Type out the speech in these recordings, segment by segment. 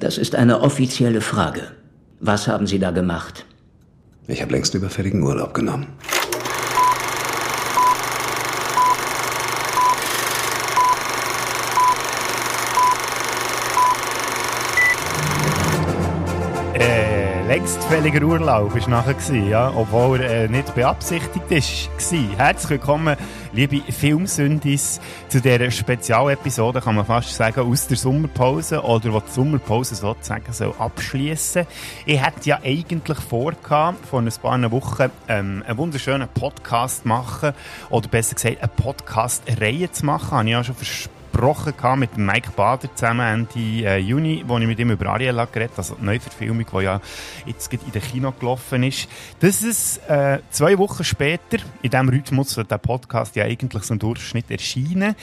Das ist eine offizielle Frage. Was haben Sie da gemacht? Ich habe längst überfälligen Urlaub genommen. Längstfälliger Urlaub war nachher, ja, obwohl er äh, nicht beabsichtigt war. Herzlich willkommen, liebe Filmsündis, zu dieser Spezialepisode, kann man fast sagen, aus der Sommerpause oder wo die Sommerpause sozusagen soll abschließen. Ich hätte ja eigentlich vor, vor ein paar Wochen ähm, einen wunderschönen Podcast machen oder besser gesagt eine Podcast-Reihe zu machen. Habe ich ja schon versprochen gesprochen mit Mike Bader zusammen Ende äh, Juni, wo ich mit ihm über Ariella geredet habe, also die Neuverfilmung, die ja jetzt in den Kino gelaufen ist. Das ist äh, zwei Wochen später, in diesem Rhythmus der Podcast ja eigentlich so im Durchschnitt erscheinen.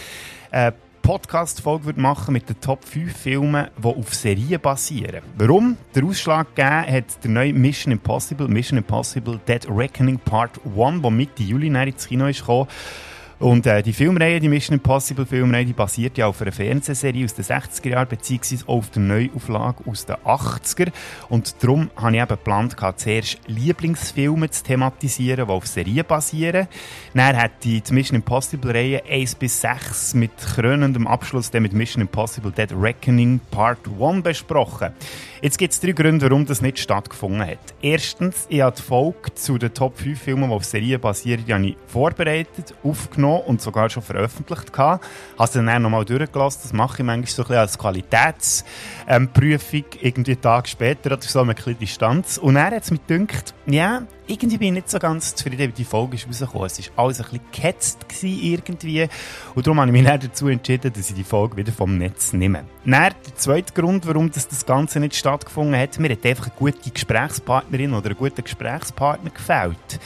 Äh, Podcast-Folge machen mit den Top 5 Filmen, die auf Serien basieren. Warum? Der Ausschlag gegeben hat der neue Mission Impossible, Mission Impossible Dead Reckoning Part 1, der Mitte Juli ins Kino ist gekommen. Und äh, die Filmreihe, die Mission Impossible Filmreihe, die basiert ja auf einer Fernsehserie aus den 60er Jahren, beziehungsweise auf der Neuauflage aus den 80er. Und darum habe ich eben geplant, zuerst Lieblingsfilme zu thematisieren, die auf Serien basieren. Dann hat die, Mission Impossible Reihe 1 bis 6 mit krönendem Abschluss dann mit Mission Impossible Dead Reckoning Part 1 besprochen. Jetzt gibt es drei Gründe, warum das nicht stattgefunden hat. Erstens, ich habe die Folge zu den Top 5 Filmen, die auf Serien basieren, vorbereitet, aufgenommen und sogar schon veröffentlicht. Ich habe sie dann nochmal durchgelassen. Das mache ich manchmal so ein bisschen als Qualitätsprüfung, ähm, irgendwie einen Tag später oder so, mit ein Distanz. Und er hat es mir gedacht, ja, irgendwie bin ich nicht so ganz zufrieden, wie die Folge ist rausgekommen. Es war alles ein bisschen gehetzt irgendwie. Und darum habe ich mich dann dazu entschieden, dass ich die Folge wieder vom Netz nehme. Dann, der zweite Grund, warum das, das Ganze nicht stattgefunden hat, mir hat einfach eine gute Gesprächspartnerin oder ein guter Gesprächspartner gefällt.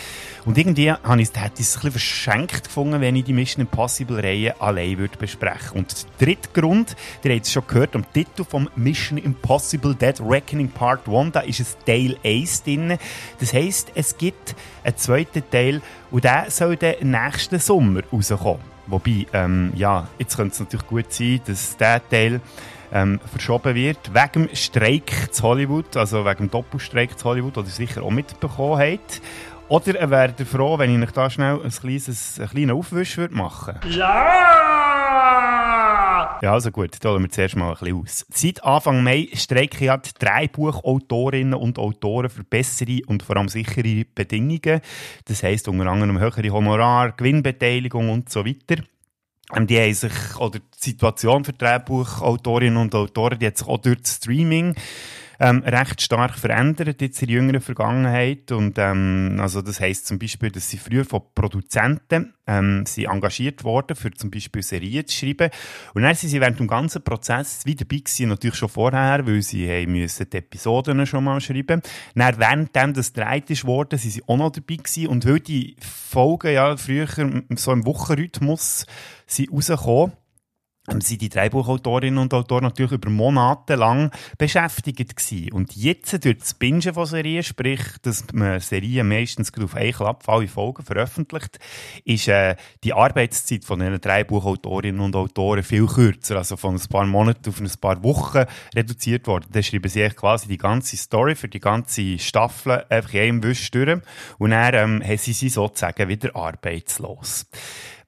Und irgendwie habe ich, es ein bisschen verschenkt gefunden, wenn ich die Mission Impossible Reihe allein würde besprechen. Und der dritte Grund, ihr habt es schon gehört, am Titel vom Mission Impossible Dead Reckoning Part 1, da ist es Teil 1 drin. Das heisst, es gibt einen zweiten Teil und der soll dann nächsten Sommer rauskommen. Wobei, ähm, ja, jetzt könnte es natürlich gut sein, dass der Teil ähm, verschoben wird, wegen dem Streik zu Hollywood, also wegen dem Doppelstreik zu Hollywood, den ihr sicher auch mitbekommen habt. Oder er wäre froh, wenn ich euch da schnell ein kleines, einen kleinen Aufwisch würde machen Ja! Ja, also gut, da holen wir zuerst mal ein bisschen aus. Seit Anfang Mai streiken ja die Drei-Buchautorinnen und Autoren für bessere und vor allem sichere Bedingungen. Das heisst unter anderem höhere Honorar, Gewinnbeteiligung und so weiter. Ähm, die haben sich, oder die Situation für Drehbuchautorinnen und Autoren, die hat sich auch durch das Streaming ähm, recht stark verändert jetzt in der jüngeren Vergangenheit. Und, ähm, also das heisst zum Beispiel, dass sie früher von Produzenten ähm, sie engagiert worden, für zum Beispiel Serien zu schreiben. Und dann sind sie während dem ganzen Prozess wieder dabei gewesen, natürlich schon vorher, weil sie haben müssen die Episoden schon mal schreiben. Dann währenddem das gedreht ist worden, sind sie auch noch dabei gewesen. Und weil die Folgen ja früher so im Wochenrhythmus sind rausgekommen, sind die drei Buchautorinnen und Autoren natürlich über Monate lang beschäftigt gewesen. Und jetzt durch das Bingen von Serien, sprich, dass man Serien meistens auf einen Klapp alle Folgen veröffentlicht, ist äh, die Arbeitszeit von diesen drei Buchautorinnen und Autoren viel kürzer, also von ein paar Monaten auf ein paar Wochen reduziert worden. Da schreiben sie quasi die ganze Story für die ganze Staffel einfach in einem Wisch durch und dann ähm, haben sie sie sozusagen wieder arbeitslos.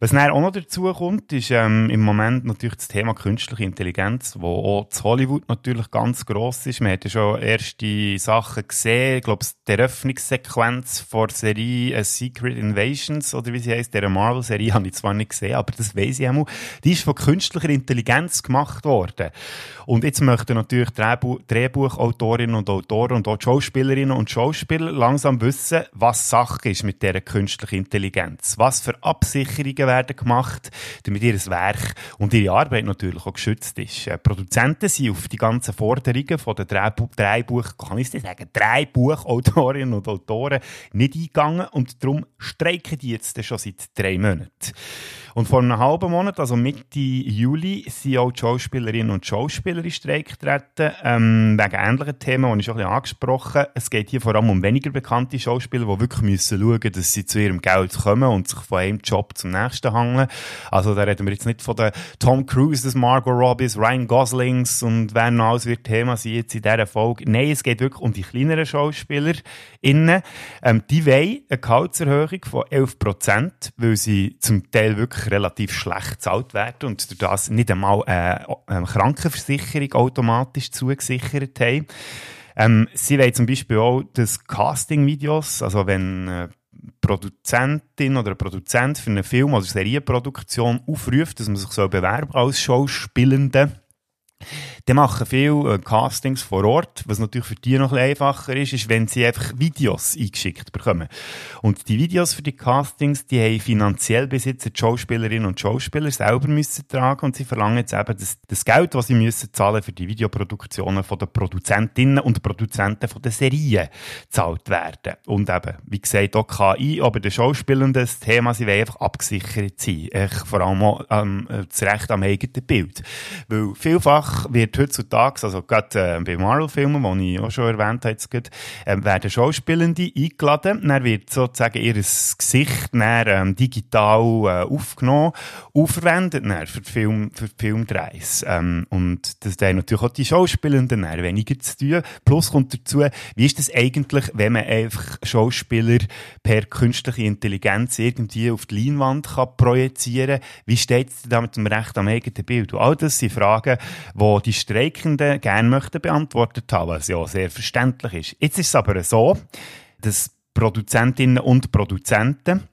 Was dann auch noch dazu kommt, ist ähm, im Moment natürlich das Thema künstliche Intelligenz, wo auch zu Hollywood natürlich ganz gross ist. Man hat ja schon erste Sachen gesehen. Ich glaube, die Eröffnungssequenz vor Serie A Secret Invasions, oder wie sie heißt, der Marvel-Serie, habe ich zwar nicht gesehen, aber das weiß ich auch Die ist von künstlicher Intelligenz gemacht worden. Und jetzt möchten natürlich Drehbu Drehbuchautorinnen und Autoren und auch Schauspielerinnen und Schauspieler langsam wissen, was Sache ist mit dieser künstlichen Intelligenz. Was für Absicherungen werden gemacht, damit ihr Werk und ihre Arbeit natürlich auch geschützt ist. Äh, Produzenten sind auf die ganzen Forderungen von den Drehbuch kann ich es sagen, Drehbuchautorinnen und Autoren nicht eingegangen und darum streiken die jetzt schon seit drei Monaten. Und vor einem halben Monat, also Mitte Juli, sind auch die Schauspielerinnen und Schauspieler in Streik getreten, ähm, wegen ähnlichen Themen, die ich schon ein bisschen angesprochen habe. Es geht hier vor allem um weniger bekannte Schauspieler, die wirklich müssen schauen müssen, dass sie zu ihrem Geld kommen und sich von einem Job zum nächsten Äxten hängen. Also da reden wir jetzt nicht von den Tom Cruises, Margot Robbins, Ryan Goslings und wer noch alles wird Thema sein jetzt in dieser Folge. Nein, es geht wirklich um die kleineren Schauspieler innen. Ähm, die wollen eine Gehaltserhöhung von 11 Prozent, weil sie zum Teil wirklich relativ schlecht gezahlt werden und durch das nicht einmal eine, Krankenversicherung automatisch zugesichert haben. Ähm, sie wollen zum Beispiel auch das Casting-Videos, also wenn äh, Produzentin oder ein Produzent für einen Film oder Serienproduktion aufruft, dass man sich so bewerben als Schauspielende die machen viele äh, Castings vor Ort, was natürlich für die noch ein einfacher ist, ist, wenn sie einfach Videos eingeschickt bekommen. Und die Videos für die Castings, die haben finanziell jetzt die Schauspielerinnen und Schauspieler selber müssen tragen und sie verlangen jetzt eben das, das Geld, was sie müssen zahlen für die Videoproduktionen von den Produzentinnen und Produzenten von den Serien zahlt werden. Und eben, wie gesagt, auch KI, aber den Schauspielern das Thema, sie wollen einfach abgesichert sein. Ich, vor allem auch ähm, das Recht am eigenen Bild. Weil vielfach wird wird heutzutage, also gerade äh, bei Marvel-Filmen, die ich auch schon erwähnt habe, jetzt äh, werden Schauspielende eingeladen. Dann wird sozusagen ihr Gesicht dann, ähm, digital äh, aufgenommen, aufverwendet dann für, die Film, für die Filmdrehs. Ähm, und das haben natürlich auch die Schauspielenden dann weniger zu tun. Plus kommt dazu, wie ist das eigentlich, wenn man einfach Schauspieler per künstliche Intelligenz irgendwie auf die Leinwand kann projizieren kann? Wie steht es da mit dem Recht am eigenen Bild? Und all das sind Fragen, die die Streikenden gerne möchten beantwortet haben, was ja sehr verständlich ist. Jetzt ist es aber so, dass Produzentinnen und Produzenten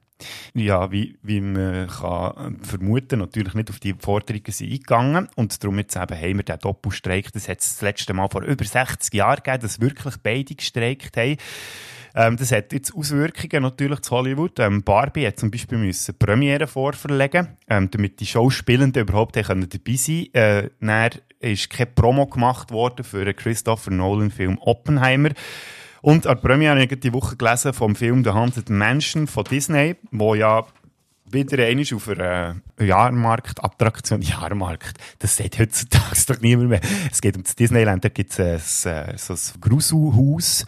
ja, wie, wie man kann vermuten, natürlich nicht auf die Forderungen sind eingegangen. Und darum jetzt eben haben wir den Doppelstreik. Das hat es das letzte Mal vor über 60 Jahren gegeben, dass wirklich beide gestreikt haben. Ähm, das hat jetzt Auswirkungen natürlich zu Hollywood. Ähm, Barbie hat zum Beispiel müssen Premiere vorverlegen, ähm, damit die Schauspielenden überhaupt dabei sein können. Äh, dann ist keine Promo gemacht worden für einen Christopher Nolan-Film Oppenheimer. Und an der Premiere habe ich die Woche gelesen vom Film The Haunted Mansion von Disney, wo ja wieder einmal auf einer Jahrmarktattraktion, Jahrmarkt, das sagt heutzutage doch niemand mehr. Es geht um das Disneyland, da gibt es ein, so ein Gruselhaus,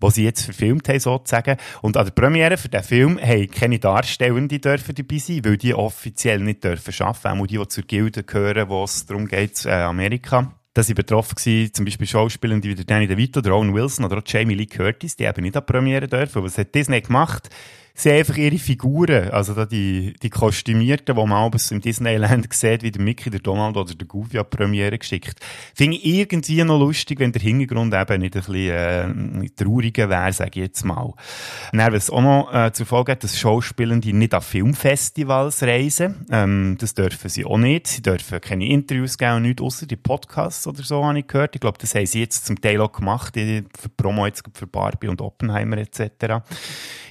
das sie jetzt verfilmt haben, sozusagen. Und an der Premiere für diesen Film haben keine Darstellende dürfen dabei sein, weil die offiziell nicht dürfen arbeiten, auch die, die zur Gilde gehören, wo es darum geht, äh, Amerika da sind betroffen gewesen, zum Beispiel Schauspieler wie Danny DeVito, der Owen Wilson oder Jamie Lee Curtis, die eben nicht an Premiere dürfen. Was hat Disney gemacht? Sie einfach ihre Figuren, also da die, die Kostümierten, die man abends im Disneyland sieht, wie der Mickey, der Donald oder der Goofy an Premiere geschickt. Finde ich irgendwie noch lustig, wenn der Hintergrund eben nicht ein bisschen äh, trauriger wäre, sage ich jetzt mal. Dann, was auch noch äh, zur Folge hat, dass Schauspielende nicht an Filmfestivals reisen. Ähm, das dürfen sie auch nicht. Sie dürfen keine Interviews geben und nichts, außer die Podcasts oder so, habe ich gehört. Ich glaube, das haben sie jetzt zum Teil auch gemacht, für Promo jetzt für Barbie und Oppenheimer etc.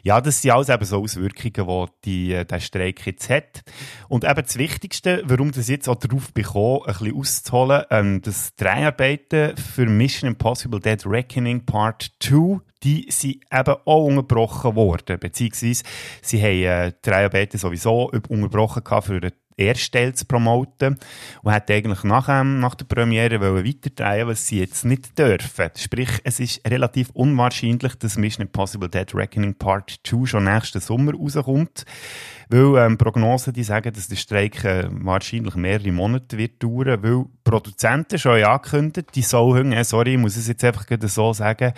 Ja, das sind alles eben so Auswirkungen, die, die äh, der Streik jetzt hat. Und eben das Wichtigste, warum das jetzt auch darauf bekommen, ein bisschen auszuholen, ähm, dass Dreharbeiten für Mission Impossible Dead Reckoning Part 2 die sind eben auch unterbrochen worden, beziehungsweise sie haben äh, die Dreharbeiten sowieso unterbrochen für den Erstteil zu promoten und hat eigentlich nach, ähm, nach der Premiere weiterdrehen was sie jetzt nicht dürfen. Sprich, es ist relativ unwahrscheinlich, dass Mission Impossible Dead Reckoning Part 2 schon nächsten Sommer rauskommt. Weil ähm, Prognosen die sagen, dass der Streik äh, wahrscheinlich mehrere Monate wird dauern, weil Produzenten schon angekündigt, die sollen, äh, sorry, ich muss es jetzt einfach so sagen,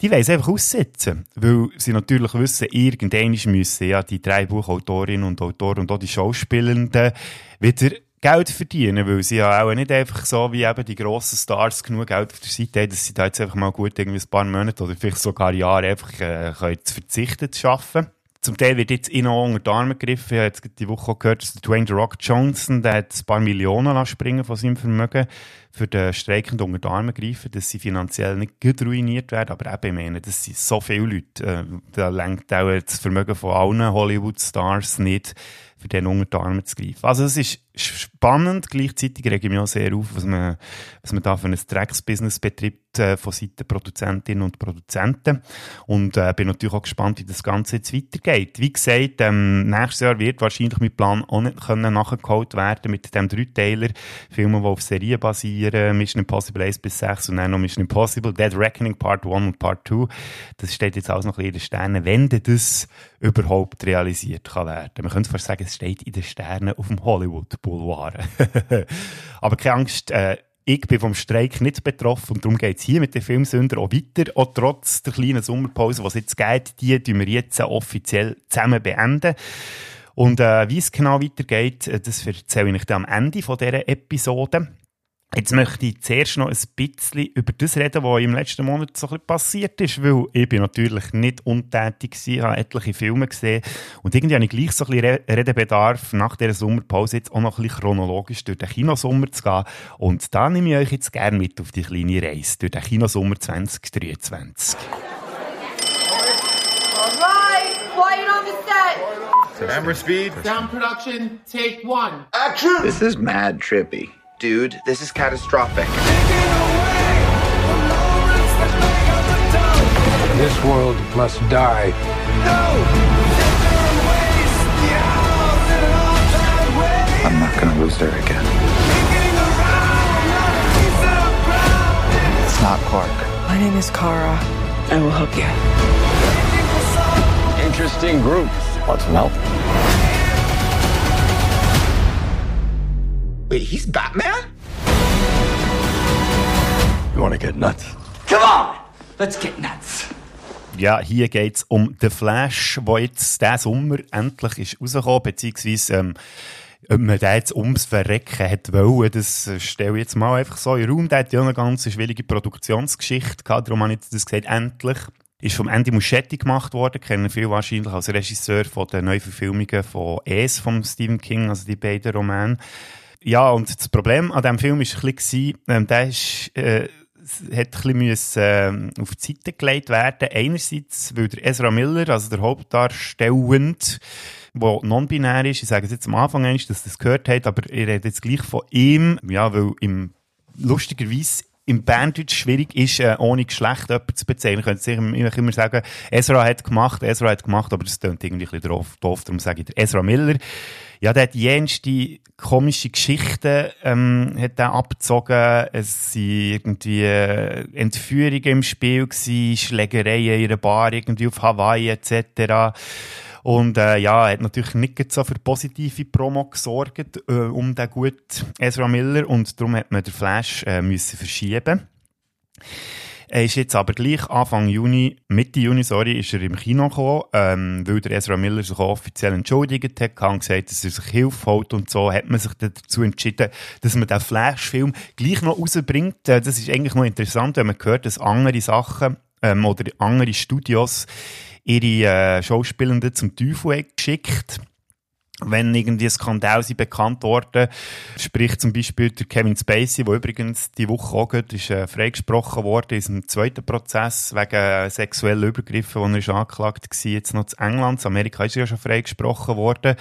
die wollen es einfach aussetzen. Weil sie natürlich wissen, irgendwann müssen ja die drei Buchautorinnen und Autoren und auch die Schauspielenden wieder Geld verdienen, weil sie ja auch nicht einfach so wie eben die grossen Stars genug Geld auf der Seite haben, dass sie da jetzt einfach mal gut irgendwie ein paar Monate oder vielleicht sogar Jahre einfach äh, können verzichten zu arbeiten. Zum Teil wird jetzt ihnen auch unter die Arme gegriffen. Ich habe jetzt die Woche gehört, dass Dwayne Rock Johnson, der hat ein paar Millionen springen von seinem Vermögen für den Streikenden unter die Arme greifen, dass sie finanziell nicht ruiniert werden. Aber eben, ich meine, das sind so viele Leute. Äh, da lenkt auch das Vermögen von allen Hollywood-Stars nicht, für den unter die Arme zu greifen. Also es ist spannend, gleichzeitig rege ich mich auch sehr auf, was man, was man da für ein Drecksbusiness betreibt äh, von Seiten Produzentinnen und Produzenten und äh, bin natürlich auch gespannt, wie das Ganze jetzt weitergeht. Wie gesagt, ähm, nächstes Jahr wird wahrscheinlich mein Plan auch nicht können nachgeholt werden mit dem Dreiteiler, Filmen, die auf Serien basieren Mission Impossible 1 bis 6 und dann noch Mission Impossible, Dead Reckoning Part 1 und Part 2. Das steht jetzt alles noch in den Sternen, wenn das überhaupt realisiert kann werden. Man könnte fast sagen, es steht in den Sternen auf dem Hollywood Boulevard. Aber keine Angst, äh, ich bin vom Streik nicht betroffen und darum geht es hier mit den Filmsünder auch weiter. Auch trotz der kleinen Sommerpause, die es jetzt geht, die tun wir jetzt offiziell zusammen beenden. Und äh, wie es genau weitergeht, äh, das erzähle ich euch am Ende von dieser Episode. Jetzt möchte ich zuerst noch ein bisschen über das reden, was im letzten Monat so ein bisschen passiert ist, weil ich bin natürlich nicht untätig war, habe etliche Filme gesehen und irgendwie habe ich gleich so ein bisschen Redebedarf, nach dieser Sommerpause jetzt auch noch ein bisschen chronologisch durch den Kinosommer zu gehen und da nehme ich euch jetzt gerne mit auf die kleine Reise durch den Kinosommer 2023. Alright, quiet on the set. Camera speed. Sound production, take one. Action! This is mad trippy. Dude, this is catastrophic. This world must die. I'm not gonna lose her again. It's not Clark. My name is Kara. I will help you. Interesting group. Want some help? Wait, he's Batman? You wanna get nuts? Come on, let's get nuts. Ja, hier geht es um The Flash, der jetzt diesen Sommer endlich ist rausgekommen, beziehungsweise ähm, ob man den jetzt ums Verrecken hat wollen, das äh, stelle ich jetzt mal einfach so in den Raum. Der hat ja eine ganz schwierige Produktionsgeschichte gehabt, darum habe ich das gesagt, endlich. Ist vom Andy Muschietti gemacht worden, kennen viele wahrscheinlich als Regisseur von den Neuverfilmungen von Es von Stephen King, also die beiden Romane. Ja, und das Problem an diesem Film war ein bisschen, ähm, der ist, äh, hat ein bisschen ähm, auf die Seite gelegt werden. Einerseits, weil der Ezra Miller, also der Hauptdarstellend, der non-binär ist, ich sage es jetzt am Anfang einmal, dass das gehört hat, aber ich rede jetzt gleich von ihm, ja, weil im, lustigerweise im Banddeutsch schwierig ist, äh, ohne Geschlecht jemanden zu bezeichnen. Ich könnte sicher immer, sagen, Ezra hat gemacht, Ezra hat gemacht, aber das klingt irgendwie ein bisschen doof, darum sage ich Ezra Miller. Ja, der hat jenste komische Geschichten ähm, hat er abgezogen. Es waren irgendwie äh, Entführungen im Spiel, gewesen, Schlägereien in einer Bar irgendwie auf Hawaii etc. Und äh, ja, hat natürlich nicht so für positive Promo gesorgt äh, um den guten Ezra Miller und darum hat man den Flash äh, müssen verschieben er ist jetzt aber gleich Anfang Juni, Mitte Juni, sorry, ist er im Kino gekommen, ähm, weil der Ezra Miller sich auch offiziell entschuldigt hat und gesagt, dass er sich Hilfe holt und so, hat man sich dazu entschieden, dass man den Flash-Film gleich noch rausbringt. Äh, das ist eigentlich noch interessant, wenn man hört, dass andere Sachen ähm, oder andere Studios ihre äh, Schauspielenden zum Teufel geschickt wenn irgendwie Skandal sind bekannt worden, sprich zum Beispiel der Kevin Spacey, der übrigens die Woche auch geht, ist äh, freigesprochen worden in seinem zweiten Prozess wegen äh, sexueller Übergriffe, wo er ist angeklagt war, jetzt noch zu England. In Amerika ist er ja schon freigesprochen worden.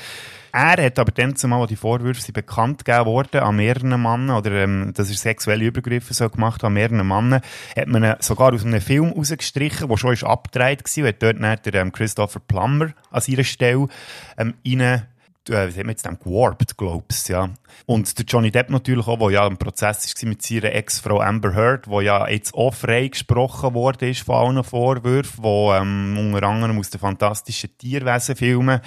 Er hat aber dann zumal, als die Vorwürfe sind bekannt gegeben worden an mehreren Männern, oder ähm, dass er sexuelle Übergriffe so gemacht hat an mehreren Männern, hat man ihn sogar aus einem Film rausgestrichen, der schon ist abgedreht war, und hat dort dann der ähm, Christopher Plummer an ihrer Stelle ähm, rein äh, wie haben wir jetzt gewarpt, glaubst ja. Und der Johnny Depp natürlich auch, der ja im Prozess war mit seiner Ex-Frau Amber Heard, wo ja jetzt auch freigesprochen worden ist von allen Vorwürfen, wo ähm, unter anderem aus den fantastischen Tierwesen-Filmen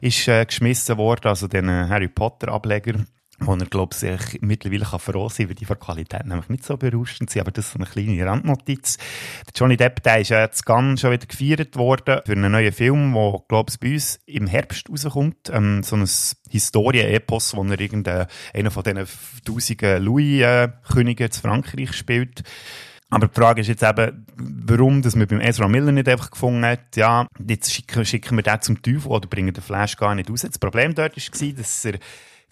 ist äh, geschmissen worden, also den Harry Potter-Ableger wo er, glaube ich, mittlerweile kann froh sein, weil die von Qualität nämlich nicht so berauschend sind, aber das ist eine kleine Randnotiz. Der Johnny Depp, der ist ja jetzt ganz schon wieder gefeiert worden für einen neuen Film, der, glaube ich, bei uns im Herbst rauskommt, ähm, so ein Historien-Epos, wo er irgendeinen von diesen tausenden Louis-Königen zu Frankreich spielt. Aber die Frage ist jetzt eben, warum dass man beim Ezra Miller nicht einfach gefunden hat, ja, jetzt schicken, schicken wir den zum Teufel oder bringen den Flash gar nicht raus. Das Problem dort war, dass er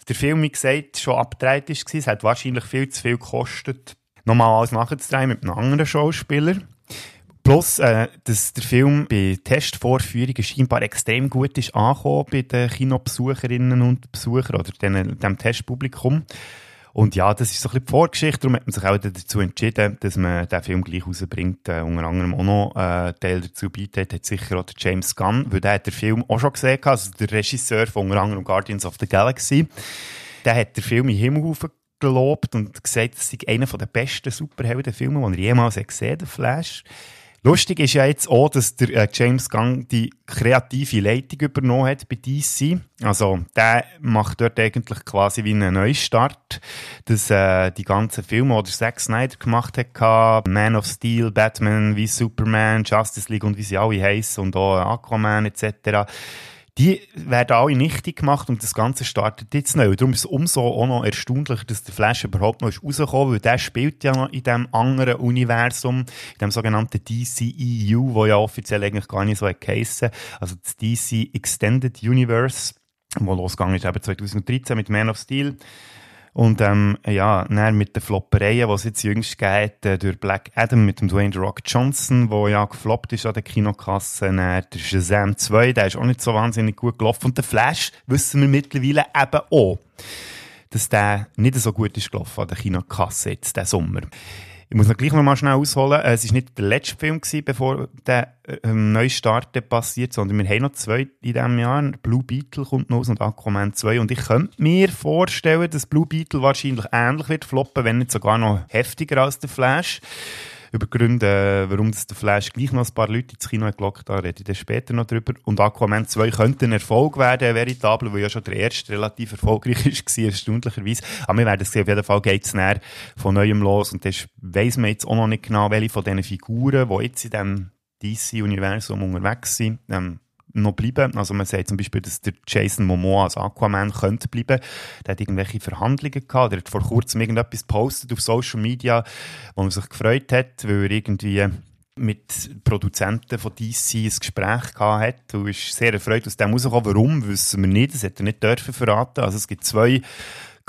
der Film, wie gesagt, schon abgedreht war. Es hat wahrscheinlich viel zu viel gekostet, nochmal alles nachzudrehen mit einem anderen Schauspieler. Plus, äh, dass der Film bei Testvorführungen scheinbar extrem gut ist angekommen bei den Kinobesucherinnen und Besuchern oder den, dem Testpublikum. Und ja, das ist so ein bisschen die Vorgeschichte. Darum hat man sich auch dazu entschieden, dass man den Film gleich rausbringt. Äh, unter anderem auch noch äh, Teil dazu bietet, hat sicher auch der James Gunn, weil der hat den Film auch schon gesehen, also der Regisseur von unter anderem Guardians of the Galaxy. Der hat den Film in den Himmel gelobt und gesagt, es sei einer der besten Superheldenfilme, die er jemals gesehen hat, der Flash. Lustig ist ja jetzt auch, dass der äh, James Gunn die kreative Leitung übernommen hat bei DC. Also, der macht dort eigentlich quasi wie einen Neustart. Dass äh, die ganzen Filme, die Zack Snyder gemacht hat, Man of Steel, Batman wie Superman, Justice League und wie sie alle heißen und auch Aquaman etc., die werden alle nichtig gemacht und das Ganze startet jetzt neu. Darum ist es umso auch noch erstaunlicher, dass der Flash überhaupt noch ist weil der spielt ja noch in diesem anderen Universum, in dem sogenannten DCEU, wo ja offiziell eigentlich gar nicht so geheissen Also das DC Extended Universe, wo losgegangen ist eben 2013 mit Man of Steel. Und ähm, ja, dann mit den Floppereien, die es jetzt jüngst geht, äh, durch Black Adam mit dem Dwayne The Rock Johnson, der ja gefloppt ist an der Kinokasse, dann der Shazam 2, der ist auch nicht so wahnsinnig gut gelaufen. Und der Flash wissen wir mittlerweile eben auch, dass der nicht so gut ist gelaufen an der Kinokasse jetzt, diesen Sommer. Ich muss noch gleich noch mal schnell ausholen. Es war nicht der letzte Film, gewesen, bevor der ähm, Neustart passiert, sondern wir haben noch zwei in diesem Jahr. Blue Beetle kommt noch aus und Aquaman 2. Und ich könnte mir vorstellen, dass Blue Beetle wahrscheinlich ähnlich wird floppen, wenn nicht sogar noch heftiger als der Flash über Gründe, warum das der Flash gleich noch ein paar Leute ins Kino gelockt hat, rede ich dann später noch drüber. Und Aquaman 2 könnte ein Erfolg werden, veritabel, weil ja schon der erste relativ erfolgreich war, erstaunlicherweise. Aber wir werden sehen, auf jeden Fall geht es näher von neuem los und das weiss man jetzt auch noch nicht genau, welche von diesen Figuren, die jetzt in diesem DC-Universum unterwegs sind, ähm, noch bleiben. Also man sagt zum Beispiel, dass der Jason Momoa als Aquaman könnte bleiben. Der hat irgendwelche Verhandlungen gehabt. Der hat vor kurzem irgendetwas postet auf Social Media, wo er sich gefreut hat, weil er irgendwie mit Produzenten von DC ein Gespräch gehabt hat und ist sehr erfreut aus dem rausgekommen. Warum, wissen wir nicht. Das hat er nicht dürfen verraten. Also es gibt zwei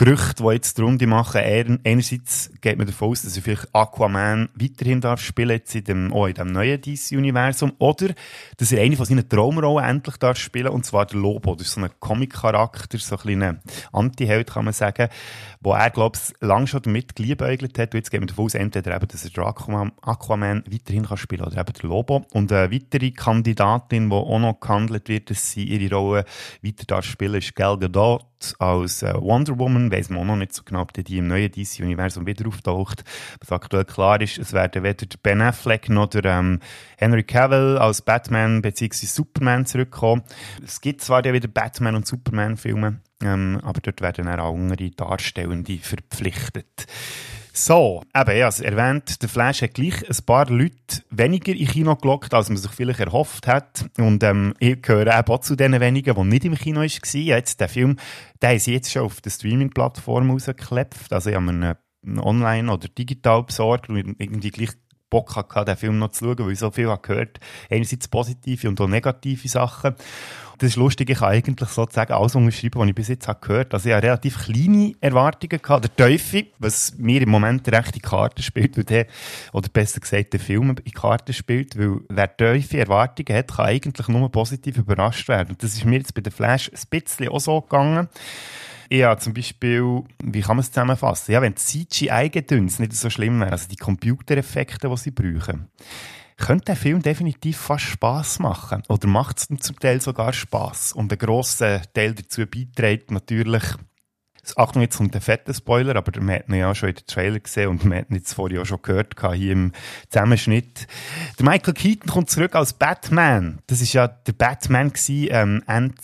Gerüchte, die jetzt die Runde machen, einerseits geht man davon aus, dass er vielleicht Aquaman weiterhin darf spielen, jetzt in dem, auch in dem neuen DC-Universum, oder dass er eine von seinen Traumrollen endlich darf spielen, und zwar der Lobo. Das ist so ein Comic-Charakter, so ein kleiner Anti-Held, kann man sagen, wo er, glaube ich, lange schon damit geliebäugelt hat, und jetzt geht man davon aus, entweder eben, dass er der Aquaman, Aquaman weiterhin kann spielen, oder eben der Lobo. Und eine weitere Kandidatin, die auch noch gehandelt wird, dass sie ihre Rolle weiter darf spielen, ist Gal Gadot als äh, Wonder Woman weiss man auch noch nicht so genau, ob die im neuen DC-Universum wieder auftaucht. Was aktuell klar ist, es werden weder Ben Affleck noch der ähm, Henry Cavill als Batman bzw. Superman zurückkommen. Es gibt zwar ja wieder Batman- und Superman-Filme, ähm, aber dort werden auch andere Darstellende verpflichtet. So, eben, ja, also erwähnt, der Flash hat gleich ein paar Leute weniger in Kino gelockt, als man sich vielleicht erhofft hat. Und ähm, ich gehöre eben auch zu den wenigen, die nicht im Kino waren. Jetzt, der Film, haben sie jetzt schon auf der Streaming-Plattform rausgeklebt. Also ich habe mir einen online oder digital besorgt und irgendwie gleich Bock hatte, den Film noch zu schauen, weil ich so viel habe gehört Einerseits positive und auch negative Sachen das ist lustig, ich kann eigentlich sozusagen alles unterschreiben, was ich bis jetzt habe gehört habe. Also ich habe relativ kleine Erwartungen gehabt. Der Teufel, was mir im Moment recht in Karten spielt, weil der, oder besser gesagt, der Film in Karten spielt, weil wer Teufel Erwartungen hat, kann eigentlich nur positiv überrascht werden. Und das ist mir jetzt bei der Flash ein bisschen auch so gegangen. Ja, zum Beispiel, wie kann man es zusammenfassen? Ja, wenn die CGI-Gedöns nicht so schlimm wäre, also die Computereffekte, die sie brauchen könnte der Film definitiv fast Spaß machen. Oder macht es zum Teil sogar Spaß. Und ein grosser Teil dazu beiträgt natürlich Achtung, jetzt kommt ein fetter Spoiler, aber man hat ihn ja schon in den Trailer gesehen und man hat ihn jetzt vorher auch schon gehört, hier im Zusammenschnitt. Der Michael Keaton kommt zurück als Batman. Das ist ja der Batman gewesen, ähm, Ende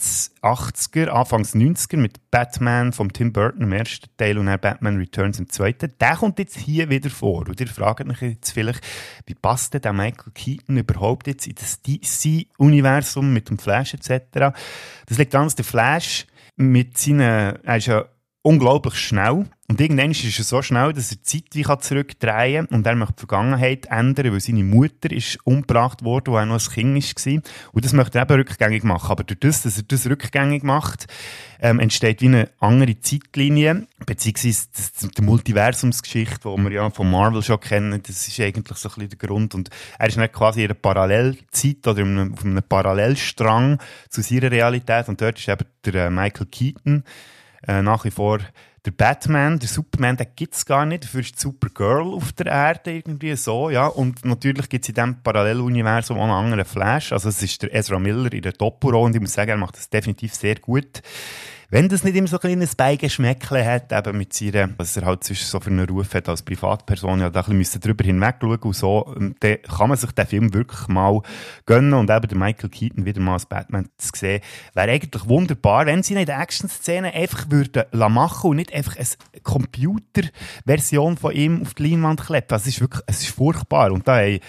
80er, Anfangs 90er mit Batman vom Tim Burton im ersten Teil und dann Batman Returns im zweiten. Der kommt jetzt hier wieder vor. Und ihr fragt euch jetzt vielleicht, wie passt denn der Michael Keaton überhaupt jetzt in das DC-Universum mit dem Flash etc.? Das liegt daran, dass der Flash mit seinen, er ist ja unglaublich schnell. Und irgendwann ist er so schnell, dass er die Zeit wie zurückdrehen kann und er möchte die Vergangenheit ändern, weil seine Mutter ist umgebracht worden, wo er noch ein Kind war. Und das möchte er eben rückgängig machen. Aber durch das, dass er das rückgängig macht, ähm, entsteht wie eine andere Zeitlinie, beziehungsweise die Multiversumsgeschichte, die wir ja von Marvel schon kennen, das ist eigentlich so ein bisschen der Grund. Und er ist nicht quasi in einer Parallelzeit oder auf einem Parallelstrang zu seiner Realität. Und dort ist eben der äh, Michael Keaton, äh, nach wie vor der Batman, der Superman, den gibt es gar nicht. Dafür ist Supergirl auf der Erde irgendwie so, ja. Und natürlich gibt es in diesem Paralleluniversum auch einen anderen Flash. Also es ist der Ezra Miller in der Doppelrolle und ich muss sagen, er macht das definitiv sehr gut. Wenn das nicht immer so ein kleines Beigeschmäckchen hat, eben mit seiner, was er halt zwischen so für einen Ruf hat als Privatperson, ja, da ein bisschen drüber hinweg schauen und so, ähm, dann kann man sich den Film wirklich mal gönnen und eben der Michael Keaton wieder mal als Batman zu sehen, wäre eigentlich wunderbar, wenn sie in der Action-Szene einfach würden machen und nicht einfach eine Computer-Version von ihm auf die Leinwand. Also es ist wirklich, es ist furchtbar und da haben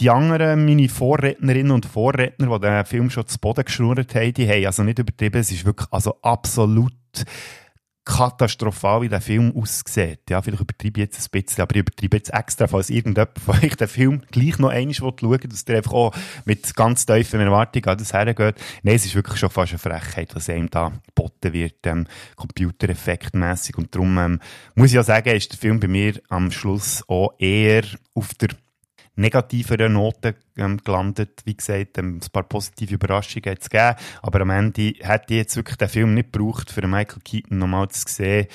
die anderen, meine Vorrednerinnen und Vorredner, die den Film schon zu Boden geschnurrt haben, die haben also nicht übertrieben. Es ist wirklich also absolut katastrophal, wie der Film aussieht. Ja, vielleicht übertreibe ich jetzt ein bisschen, aber ich übertreibe jetzt extra, falls irgendjemand von euch den Film gleich noch einmal schauen dass der einfach auch mit ganz tiefen Erwartungen an das hergeht. Nein, es ist wirklich schon fast eine Frechheit, was einem da geboten wird, ähm, computereffektmässig. Und darum ähm, muss ich ja sagen, ist der Film bei mir am Schluss auch eher auf der negativeren Noten ähm, gelandet. Wie gesagt, ähm, ein paar positive Überraschungen hat es gegeben, aber am Ende hätte ich jetzt wirklich den Film nicht gebraucht, für Michael Keaton nochmal zu sehen.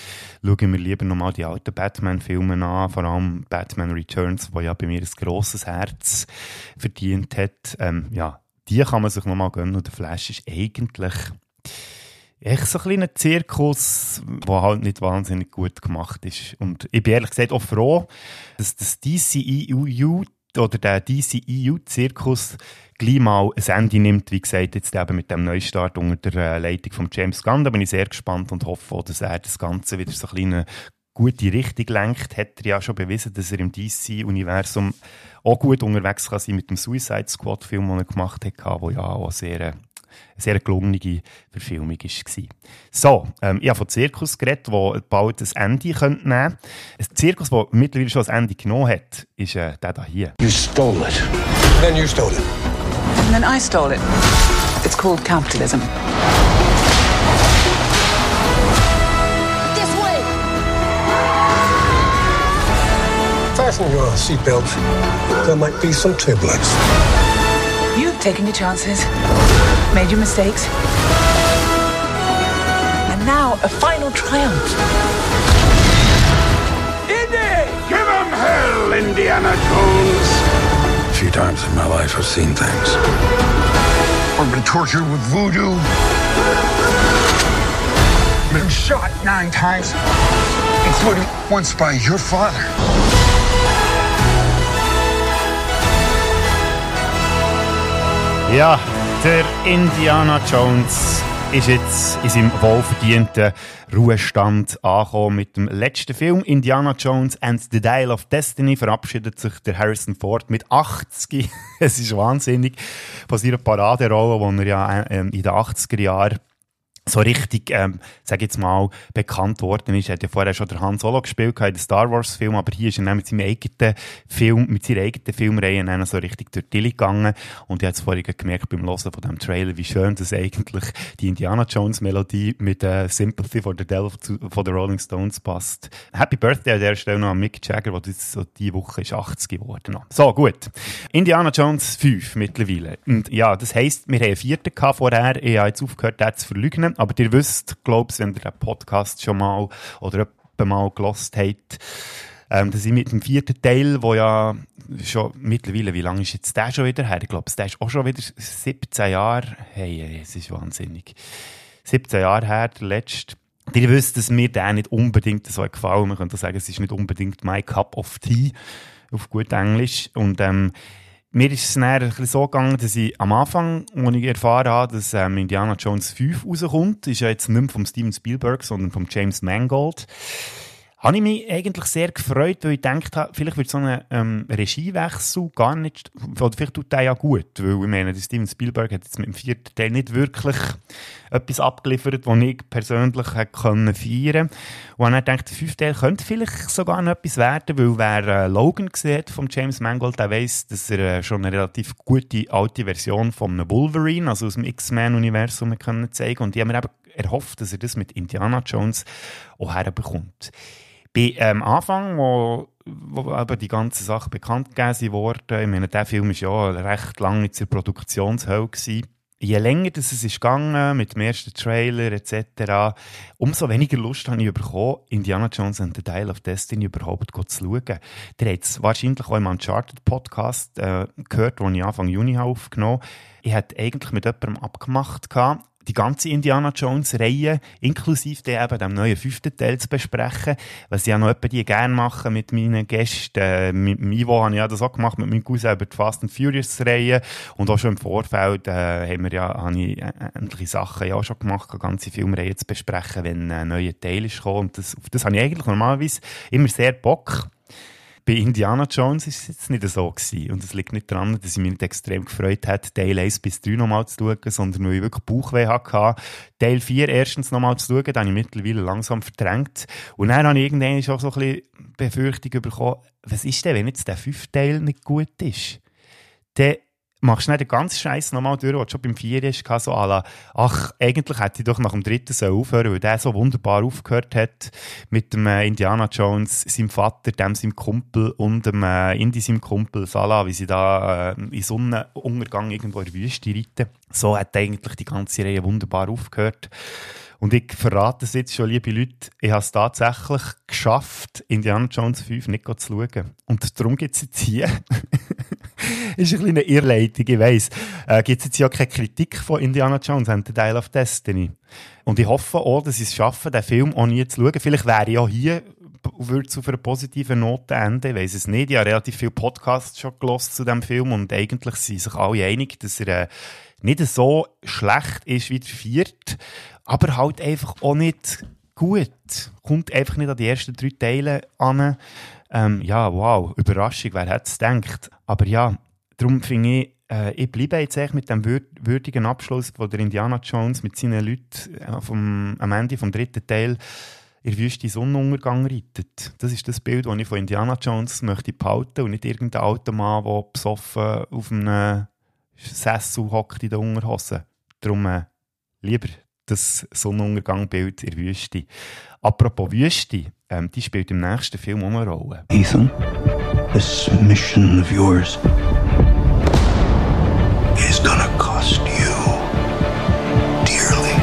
Schauen wir lieber nochmal die alten Batman-Filme an, vor allem Batman Returns, wo ja bei mir ein grosses Herz verdient hat. Ähm, ja, die kann man sich nochmal gönnen und der Flash ist eigentlich echt so ein kleiner Zirkus, der halt nicht wahnsinnig gut gemacht ist. Und ich bin ehrlich gesagt auch froh, dass das DCEU oder der DCEU-Zirkus gleich mal ein Ende nimmt, wie gesagt, jetzt eben mit dem Neustart unter der äh, Leitung von James Gunn. Da bin ich sehr gespannt und hoffe, dass er das Ganze wieder so ein kleine gute Richtung lenkt, hat er ja schon bewiesen, dass er im DC-Universum auch gut unterwegs kann sein mit dem Suicide Squad-Film, den er gemacht hat, der ja auch sehr eine sehr gelungene Verfilmung war. So, ähm, ich habe von Zirkus geredet, der bald ein Ende nehmen könnte. Ein Zirkus, der mittlerweile schon ein Ende genommen hat, ist äh, der hier. You stole it. Then you stole it. And then I stole it. It's called capitalism. This way! Fasten your seatbelts. There might be some turbulence. You've taken your chances, made your mistakes. And now a final triumph. Give him hell, Indiana Jones! A few times in my life, I've seen things. I've been tortured with voodoo. Been shot nine times, including once by your father. Ja, der Indiana Jones ist jetzt in seinem wohlverdienten Ruhestand angekommen mit dem letzten Film. Indiana Jones and the Dial of Destiny verabschiedet sich der Harrison Ford mit 80. es ist wahnsinnig von seiner Paraderolle, die er ja äh, in den 80er Jahren so richtig, ähm, sag jetzt mal, bekannt worden ist. Er hat ja vorher schon der Han Solo gespielt in den Star Wars Film, aber hier ist er dann mit seinem eigenen Film, mit seiner eigenen Filmreihe dann so richtig durch die Dille gegangen. Und ich habe es vorhin gemerkt beim Hören von dem Trailer, wie schön das eigentlich die Indiana Jones Melodie mit äh, Sympathy for the Devil von den Rolling Stones passt. Happy Birthday an der Stelle noch an Mick Jagger, der das so diese Woche ist 80 geworden. So, gut. Indiana Jones 5 mittlerweile. Und ja, das heisst, wir haben einen vierten gehabt vorher. Ich habe jetzt aufgehört, den zu verleugnen. Aber ihr wisst, glaube ich, wenn ihr den Podcast schon mal oder mal gelost habt, ähm, dass ich mit dem vierten Teil, wo ja schon mittlerweile, wie lange ist jetzt der schon wieder her? Ich glaube, der ist auch schon wieder 17 Jahre. Hey es ist wahnsinnig. 17 Jahre her, der letzte. Ihr wisst, dass mir der nicht unbedingt so gefallen. Man könnte sagen, es ist nicht unbedingt my cup of tea, auf gut Englisch. Und ähm, mir ist es bisschen so gegangen, dass ich am Anfang, als ich erfahren habe, dass ähm, Indiana Jones 5 rauskommt, ist ja jetzt nicht mehr vom Steven Spielberg, sondern vom James Mangold, habe ich mich eigentlich sehr gefreut, weil ich gedacht habe, vielleicht wird so ein ähm, Regiewechsel gar nicht, oder vielleicht tut der ja gut, weil ich meine, Steven Spielberg hat jetzt mit dem vierten Teil nicht wirklich etwas abgeliefert, was ich persönlich hätte können feiern Und dann dachte der fünfte Teil könnte vielleicht sogar noch etwas werden, weil wer äh, Logan gesehen von James Mangold, der weiss, dass er äh, schon eine relativ gute alte Version von Wolverine, also aus dem X-Men-Universum, können zeigen Und ich habe mir eben erhofft, dass er das mit Indiana Jones auch herbekommt. Bei ähm, Anfang, wo, wo eben die ganze Sache bekannt gegeben wurde, ich meine, der Film war ja recht lange in der Produktionshölle. Gewesen. Je länger das es ist gegangen, mit dem ersten Trailer etc., umso weniger Lust habe ich bekommen, Indiana Jones and the Dial of Destiny überhaupt zu schauen. Der hat es wahrscheinlich auch im Uncharted-Podcast äh, gehört, den ich Anfang Juni aufgenommen habe. Ich hatte eigentlich mit jemandem abgemacht, die ganze Indiana Jones Reihe, inklusive der eben dem neuen fünften Teil zu besprechen, was ich ja noch etwa die gerne mache mit meinen Gästen. Äh, mit dem Ivo habe ich ja das auch gemacht, mit meinem Cousin über die Fast and Furious Reihe und auch schon im Vorfeld äh, haben wir ja, habe ich äh, ähnliche Sachen ja auch schon gemacht, eine ganze Filmreihe zu besprechen, wenn ein neuer Teil ist gekommen. Und das, auf das habe ich eigentlich normalerweise immer sehr Bock bei Indiana Jones ist es jetzt nicht so gewesen. Und es liegt nicht daran, dass ich mich nicht extrem gefreut hätte, Teil 1 bis 3 nochmal zu schauen, sondern weil ich wirklich Bauchweh hatte. Teil 4 erstens nochmal zu schauen, den habe ich mittlerweile langsam verdrängt. Und dann habe ich irgendwann auch so ein bisschen Befürchtung bekommen, was ist denn, wenn jetzt der fünfte Teil nicht gut ist? Dann machst du nicht den ganzen Scheiß nochmal durch, was schon beim Vierten ist, so à la, ach, eigentlich hätte ich doch nach dem dritten so aufhören weil der so wunderbar aufgehört hat mit dem äh, Indiana Jones, seinem Vater, dem seinem Kumpel und dem äh, Indy, seinem Kumpel Salah, wie sie da äh, in Sonnenuntergang irgendwo in der Wüste reiten. So hat eigentlich die ganze Reihe wunderbar aufgehört. Und ich verrate es jetzt schon, liebe Leute, ich habe es tatsächlich geschafft, Indiana Jones 5 nicht zu schauen. Und darum gibt es jetzt hier ist ein eine Irrleitung, ich weiss. Äh, Gibt es jetzt ja keine Kritik von Indiana Jones and the Dial of Destiny. Und ich hoffe auch, dass ich es schaffe, den Film auch nie zu schauen. Vielleicht wäre ich auch hier würde es auf einer positiven Note enden. Ich weiß es nicht. Ich habe relativ viele Podcasts schon gelost zu dem Film und eigentlich sind sich alle einig, dass er äh, nicht so schlecht ist wie der vierte, aber halt einfach auch nicht gut. Kommt einfach nicht an die ersten drei Teile an. Ähm, ja, wow, Überraschung, wer hätte es gedacht. Aber ja, darum finde ich, äh, ich bleibe jetzt echt mit dem würdigen Abschluss, wo der Indiana Jones mit seinen Leuten äh, vom, am Ende vom dritten Teil in der Wüste Sonnenuntergang reitet. Das ist das Bild, das ich von Indiana Jones möchte behalten und nicht irgendein alter Mann, der besoffen auf einem Sessel hockt in der Unterhose. Darum äh, lieber das Sonnenuntergangbild in der Wüste. Apropos Wüste, ähm, die spielt im nächsten Film auch eine Rolle. Ethan, this mission of yours is gonna cost you dearly.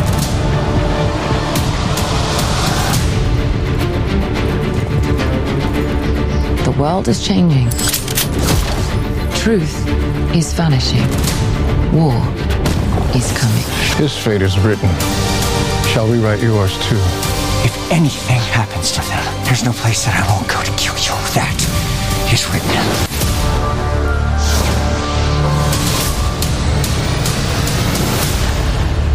The world is changing. Truth is vanishing. War is coming. His fate is written. Shall we write yours too? If anything happens to them, there's no place that I won't go to kill you. That is written.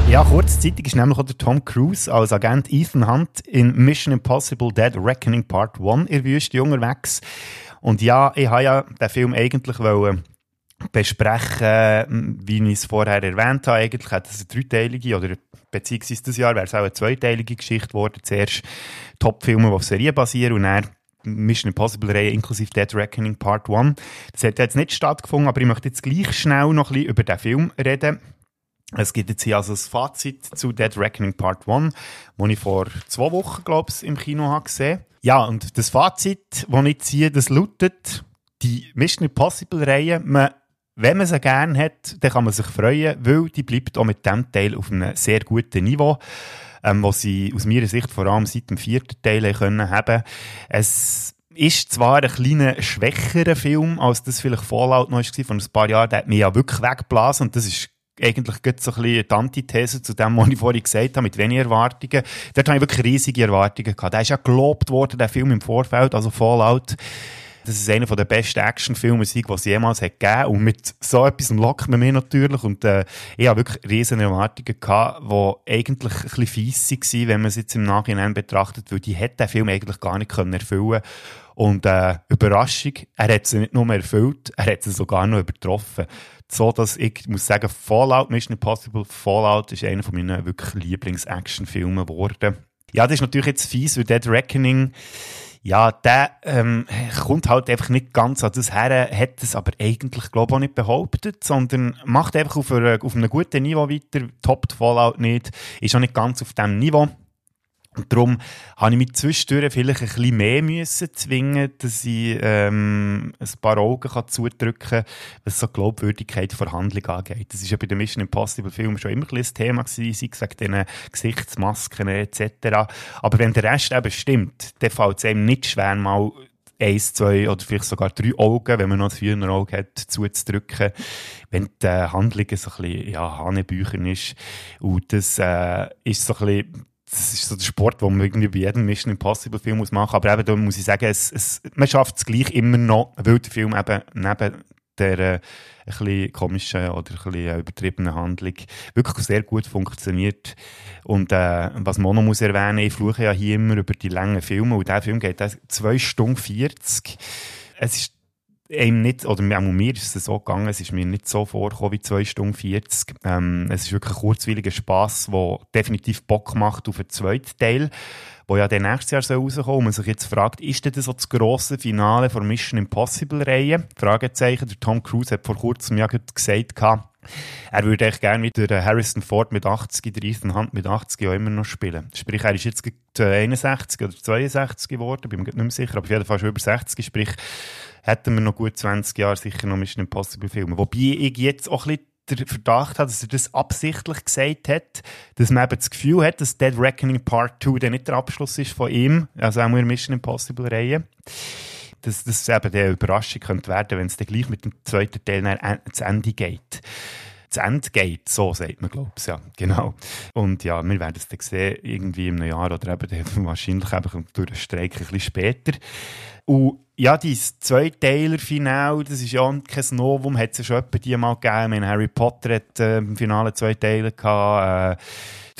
Ja, kurzzeitig ist nämlich auch der Tom Cruise als Agent Ethan Hunt in Mission Impossible Dead Reckoning Part 1 in der Wüste unterwegs. Und ja, ich habe ja den Film eigentlich wollen besprechen, wie ich es vorher erwähnt habe. Eigentlich hat es eine dreiteilige, oder beziehungsweise das Jahr wäre es auch eine zweiteilige Geschichte geworden. Zuerst Top-Filme, die auf Serien basieren und dann Mission Impossible Reihe inklusive Dead Reckoning Part 1. Das hat jetzt nicht stattgefunden, aber ich möchte jetzt gleich schnell noch ein bisschen über den Film reden. Es gibt jetzt hier also das Fazit zu Dead Reckoning Part 1, das ich vor zwei Wochen, glaube ich, im Kino habe gesehen. Ja, und das Fazit, das ich ziehe, das lautet, die Mission Impossible Reihe, man wenn man sie gerne hat, dann kann man sich freuen, weil die bleibt auch mit diesem Teil auf einem sehr guten Niveau, ähm, was sie aus meiner Sicht vor allem seit dem vierten Teil können haben. Es ist zwar ein kleiner schwächerer Film, als das vielleicht Fallout noch war, von ein paar Jahren, der hat mich ja wirklich weggeblasen und das ist eigentlich so ein bisschen die Antithese zu dem, was ich vorhin gesagt habe, mit weniger Erwartungen. Dort habe ich wirklich riesige Erwartungen gehabt. Der ist ja gelobt worden, der Film im Vorfeld, also Fallout das ist einer der besten Actionfilme, die es jemals hat gegeben Und mit so etwas lockt man mich natürlich. Und äh, ich habe wirklich riesige Erwartungen gehabt, die eigentlich ein bisschen fies waren, wenn man es jetzt im Nachhinein betrachtet, weil die hätte den Film eigentlich gar nicht können erfüllen Und äh, Überraschung, er hat sie nicht nur erfüllt, er hat sie sogar noch übertroffen. So, dass ich muss sagen, Fallout, Mission Impossible, Fallout ist einer von meinen wirklich Lieblings-Action-Filmen geworden. Ja, das ist natürlich jetzt fies, weil Dead Reckoning ja, der ähm, kommt halt einfach nicht ganz an das her, hat es aber eigentlich, glaube ich, auch nicht behauptet, sondern macht einfach auf, einer, auf einem guten Niveau weiter, toppt Fallout nicht, ist auch nicht ganz auf dem Niveau. Und darum habe ich mich zwischendurch vielleicht ein bisschen mehr müssen zwingen, dass ich ähm, ein paar Augen kann zudrücken kann, was so Glaubwürdigkeit der Handlung angeht. Das ist ja bei den Mission Impossible Filmen schon immer ein, ein Thema gewesen, sei es diesen Gesichtsmasken etc. Aber wenn der Rest eben stimmt, dann fällt es einem nicht schwer, mal eins, zwei oder vielleicht sogar drei Augen, wenn man noch ein Hühnerauge hat, zuzudrücken, wenn die äh, Handlung so ein bisschen, ja, Hanebüchern ist. Und das äh, ist so ein bisschen das ist so der Sport, den man irgendwie bei jedem Mission Impossible Film muss machen. Aber eben, da muss ich sagen, es, es, man schafft es gleich immer noch, weil der Film eben neben der äh, ein komischen oder ein bisschen übertriebenen Handlung wirklich sehr gut funktioniert. Und äh, was man noch muss erwähnen, ich fluche ja hier immer über die langen Filme und der Film geht 2 Stunden 40. Es ist einem nicht, oder auch mir ist es so gegangen, es ist mir nicht so vorgekommen wie 2 Stunden 40. Ähm, es ist wirklich ein kurzweiliger Spass, der definitiv Bock macht auf den zweiten Teil, wo ja dann nächstes Jahr soll rauskommen und man sich jetzt fragt, ist das so das grosse Finale von Mission Impossible Reihe? Fragezeichen. Der Tom Cruise hat vor kurzem ja gesagt, er würde echt gerne mit der Harrison Ford mit 80, der Ethan Hunt mit 80 auch immer noch spielen. Sprich, er ist jetzt 61 oder 62 geworden, bin mir nicht mehr sicher, aber auf jeden Fall schon über 60, sprich, hätten wir noch gut 20 Jahre sicher noch Mission Impossible Filme. Wobei ich jetzt auch ein bisschen den Verdacht habe, dass er das absichtlich gesagt hat, dass man eben das Gefühl hat, dass Dead Reckoning Part 2 dann nicht der Abschluss ist von ihm, also auch in der Mission Impossible Reihe. Dass das eben eine Überraschung könnte werden, wenn es dann gleich mit dem zweiten Teil zu Ende geht zu Ende geht, so sagt man, glaube ich, ja, genau. Und ja, wir werden es dann sehen, irgendwie im Jahr oder eben wahrscheinlich durch den Streik ein bisschen später. Und ja, dieses Zweiteiler-Final, das ist ja kein Novum, hat es ja schon etwa die mal gegeben. Meine, Harry Potter hat äh, im Finale zwei Teile gehabt, äh,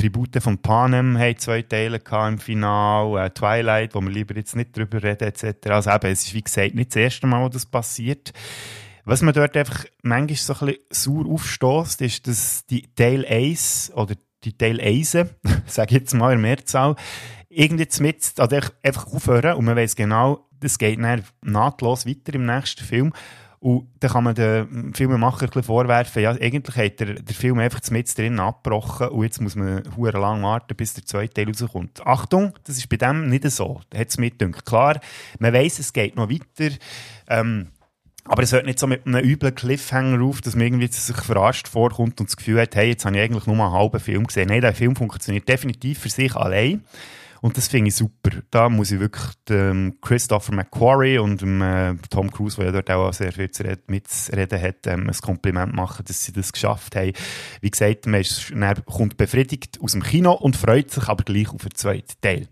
Tribute von Panem haben zwei Teile gehabt im Finale, äh, Twilight, wo wir lieber jetzt nicht drüber reden, etc. Also eben, es ist wie gesagt nicht das erste Mal, wo das passiert. Was man dort einfach manchmal so ein bisschen sauer aufstößt, ist, dass die Teil 1 oder die Teil 1, sage ich jetzt mal in Mehrzahl, irgendwie mit, also einfach aufhören und man weiß genau, das geht dann nahtlos weiter im nächsten Film. Und dann kann man den Filmemacher ein vorwerfen, ja, eigentlich hat der, der Film einfach mit drin abgebrochen und jetzt muss man hure lang warten, bis der zweite Teil rauskommt. Achtung, das ist bei dem nicht so. Da hat es mitgedacht. Klar, man weiß, es geht noch weiter. Ähm, aber es hört nicht so mit einem üblen Cliffhanger auf, dass man irgendwie sich verarscht vorkommt und das Gefühl hat, hey, jetzt habe ich eigentlich nur einen halben Film gesehen. Nein, der Film funktioniert definitiv für sich allein. Und das finde ich super. Da muss ich wirklich dem Christopher McQuarrie und dem, äh, Tom Cruise, der ja dort auch sehr viel zu reden, mitzureden hat, ähm, ein Kompliment machen, dass sie das geschafft haben. Wie gesagt, man ist, kommt befriedigt aus dem Kino und freut sich aber gleich auf den zweiten Teil.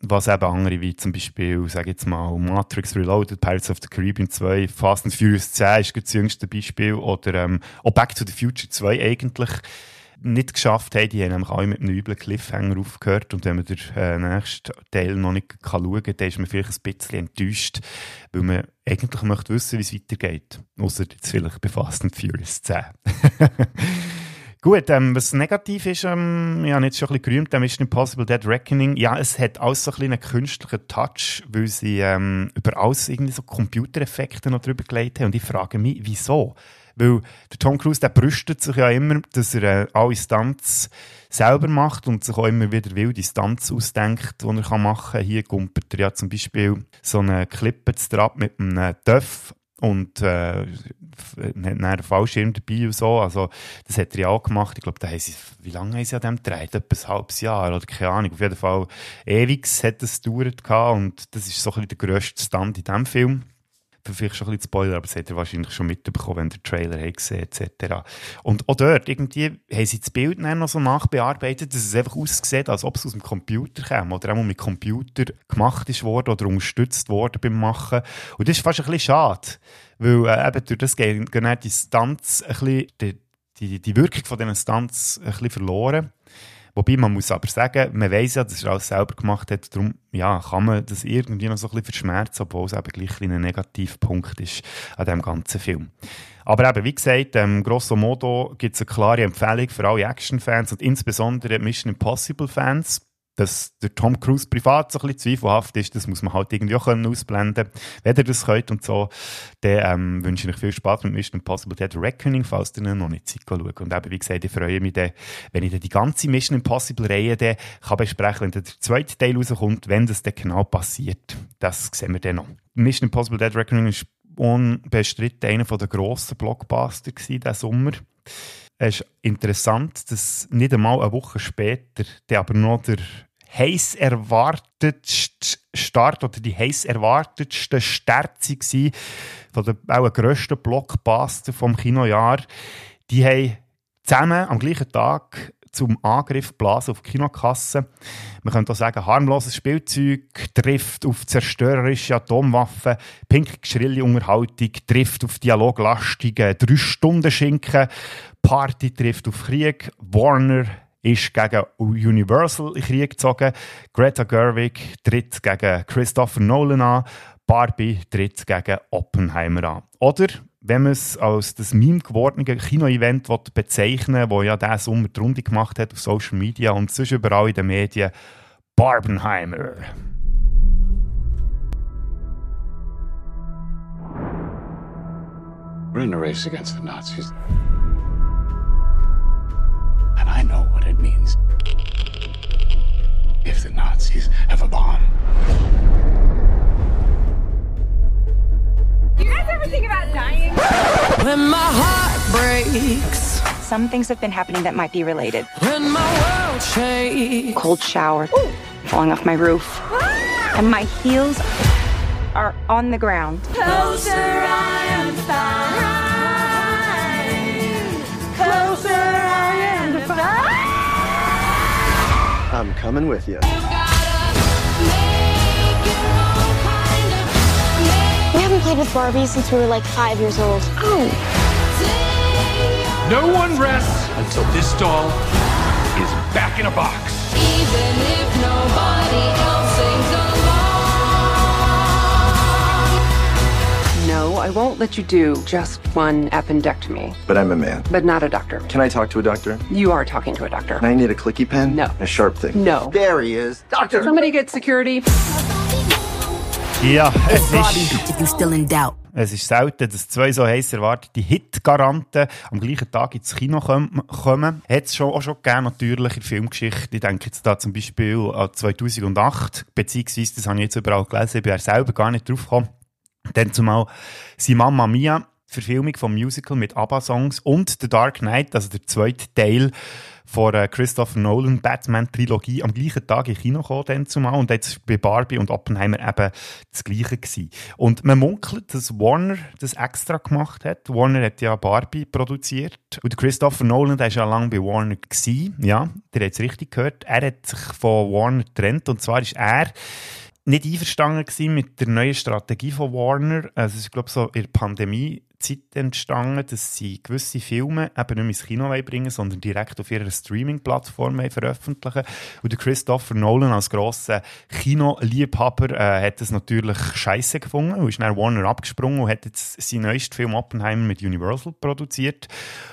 Was eben andere, wie zum Beispiel, sage jetzt mal, Matrix Reloaded, Pirates of the Caribbean 2, Fast and Furious 10 ist das jüngste Beispiel, oder ähm, auch Back to the Future 2 eigentlich, nicht geschafft haben, die haben nämlich alle mit einem üblen Cliffhanger aufgehört und wenn man den äh, nächsten Teil noch nicht schauen kann, dann ist man vielleicht ein bisschen enttäuscht, weil man eigentlich möchte wissen, wie es weitergeht. Außer jetzt vielleicht bei Fast and Furious 10. Gut, ähm, was negativ ist, ähm, ja, jetzt schon ein bisschen gerühmt, ähm, ist Impossible Dead Reckoning. Ja, es hat alles so ein bisschen einen künstlichen Touch, weil sie ähm, über alles irgendwie so Computereffekte noch drüber gelegt haben. Und ich frage mich, wieso? Weil der Tom Cruise, der brüstet sich ja immer, dass er äh, alle Stunts selber macht und sich auch immer wieder wilde Stunts ausdenkt, die er machen kann. Hier gumpert er ja zum Beispiel so eine Klippe mit einem Töff und äh, einen Fallschirm dabei und so. Also, das hat er ja auch gemacht. Ich glaube, wie lange haben sie an dem gedreht? Etwa ein halbes Jahr oder keine Ahnung. Auf jeden Fall ewig hat es gedauert und das ist so ein bisschen der grösste Stand in diesem Film vielleicht schon ein bisschen Spoiler, aber das hat er wahrscheinlich schon mitbekommen, wenn der Trailer gesehen etc. Und auch dort, irgendwie haben sie das Bild noch so nachbearbeitet, dass es einfach aussieht, als ob es aus dem Computer käme oder auch mit Computer gemacht ist worden oder unterstützt worden beim Machen. Und das ist fast ein bisschen schade, weil äh, eben durch das gehen die Stunts ein bisschen, die, die, die Wirkung von diesen Stunts ein bisschen verloren. Wobei man muss aber sagen, man weiß ja, dass er alles selber gemacht hat, darum ja, kann man das irgendwie noch so ein bisschen verschmerzen, obwohl es eben gleich ein, Negativpunkt ist an diesem ganzen Film. Aber eben, wie gesagt, ähm, grosso modo gibt es eine klare Empfehlung für alle Action-Fans und insbesondere Mission Impossible-Fans dass der Tom Cruise privat so ein bisschen zweifelhaft ist, das muss man halt irgendwie auch können ausblenden Wenn ihr das könnt und so, dann ähm, wünsche ich euch viel Spaß mit Mission Impossible Dead Reckoning, falls ihr noch nicht Zeit schauen. Und eben, wie gesagt, ich freue mich wenn ich dann die ganze Mission Impossible Reihe dann kann besprechen wenn dann der zweite Teil rauskommt, wenn das dann genau passiert. Das sehen wir dann noch. Mission Impossible Dead Reckoning ist unbestritten einer der grossen Blockbuster diesen Sommer. Es ist interessant, dass nicht einmal eine Woche später der aber noch der heiß erwartetste Start oder die heiß erwartetste Stärze gewesen von der auch grössten Blockbuster vom Kinojahr. Die haben zusammen am gleichen Tag zum Angriff blasen auf die Kinokasse. Man könnte auch sagen, harmloses Spielzeug trifft auf zerstörerische Atomwaffen, pink schrille Unterhaltung trifft auf dialoglastige Drei-Stunden-Schinken, Party trifft auf Krieg, Warner ist gegen Universal in Krieg gezogen, Greta Gerwig tritt gegen Christopher Nolan an, Barbie tritt gegen Oppenheimer an. Oder wenn man es als das Meme gewordene Kino-Event bezeichnen das ja diesen Sommer die Runde gemacht hat auf Social Media und sonst überall in den Medien, Barbenheimer. We're in a race against the Nazis. And I know what it means if the Nazis have a bomb. Do you guys ever think about dying? When my heart breaks. Some things have been happening that might be related. When my world shakes. Cold shower. Ooh. Falling off my roof. Ah! and my heels are on the ground. Closer I am to find. Closer I am to find. I'm coming with you. Haven't played with Barbie since we were like five years old. Oh. No one rests until this doll is back in a box. Even if nobody else sings along. No, I won't let you do just one appendectomy. But I'm a man. But not a doctor. Can I talk to a doctor? You are talking to a doctor. And I need a clicky pen? No. A sharp thing? No. There he is. Doctor! Somebody get security. Ja, es ist, es ist selten, dass zwei so heiß erwartete Hit-Garanten am gleichen Tag ins Kino kommen. Hat es schon, auch schon gegeben, natürlich in der Filmgeschichte. Ich denke jetzt da zum Beispiel an 2008, beziehungsweise, das habe ich jetzt überall gelesen, ich bin ja selber gar nicht drauf gekommen. Dann zumal «Si Mamma Mia», Verfilmung vom Musical mit ABBA-Songs und «The Dark Knight», also der zweite Teil von äh, Christopher Nolan Batman-Trilogie am gleichen Tag in Kino gekommen, zumal. Und jetzt bei Barbie und Oppenheimer eben das Gleiche gewesen. Und man munkelt, dass Warner das extra gemacht hat. Warner hat ja Barbie produziert. Und Christopher Nolan, der war ja lange bei Warner gewesen. Ja, der hat es richtig gehört. Er hat sich von Warner getrennt. Und zwar ist er nicht einverstanden gewesen mit der neuen Strategie von Warner. Also es ist, glaube ich, so in der Pandemie Zeit entstanden, dass sie gewisse Filme eben nicht mehr ins Kino bringen sondern direkt auf ihrer Streaming-Plattform veröffentlichen. Und der Christopher Nolan als grosser Kinoliebhaber äh, hat es natürlich scheiße gefunden und ist nach Warner abgesprungen und hat jetzt seinen neuesten Film Oppenheimer mit Universal produziert.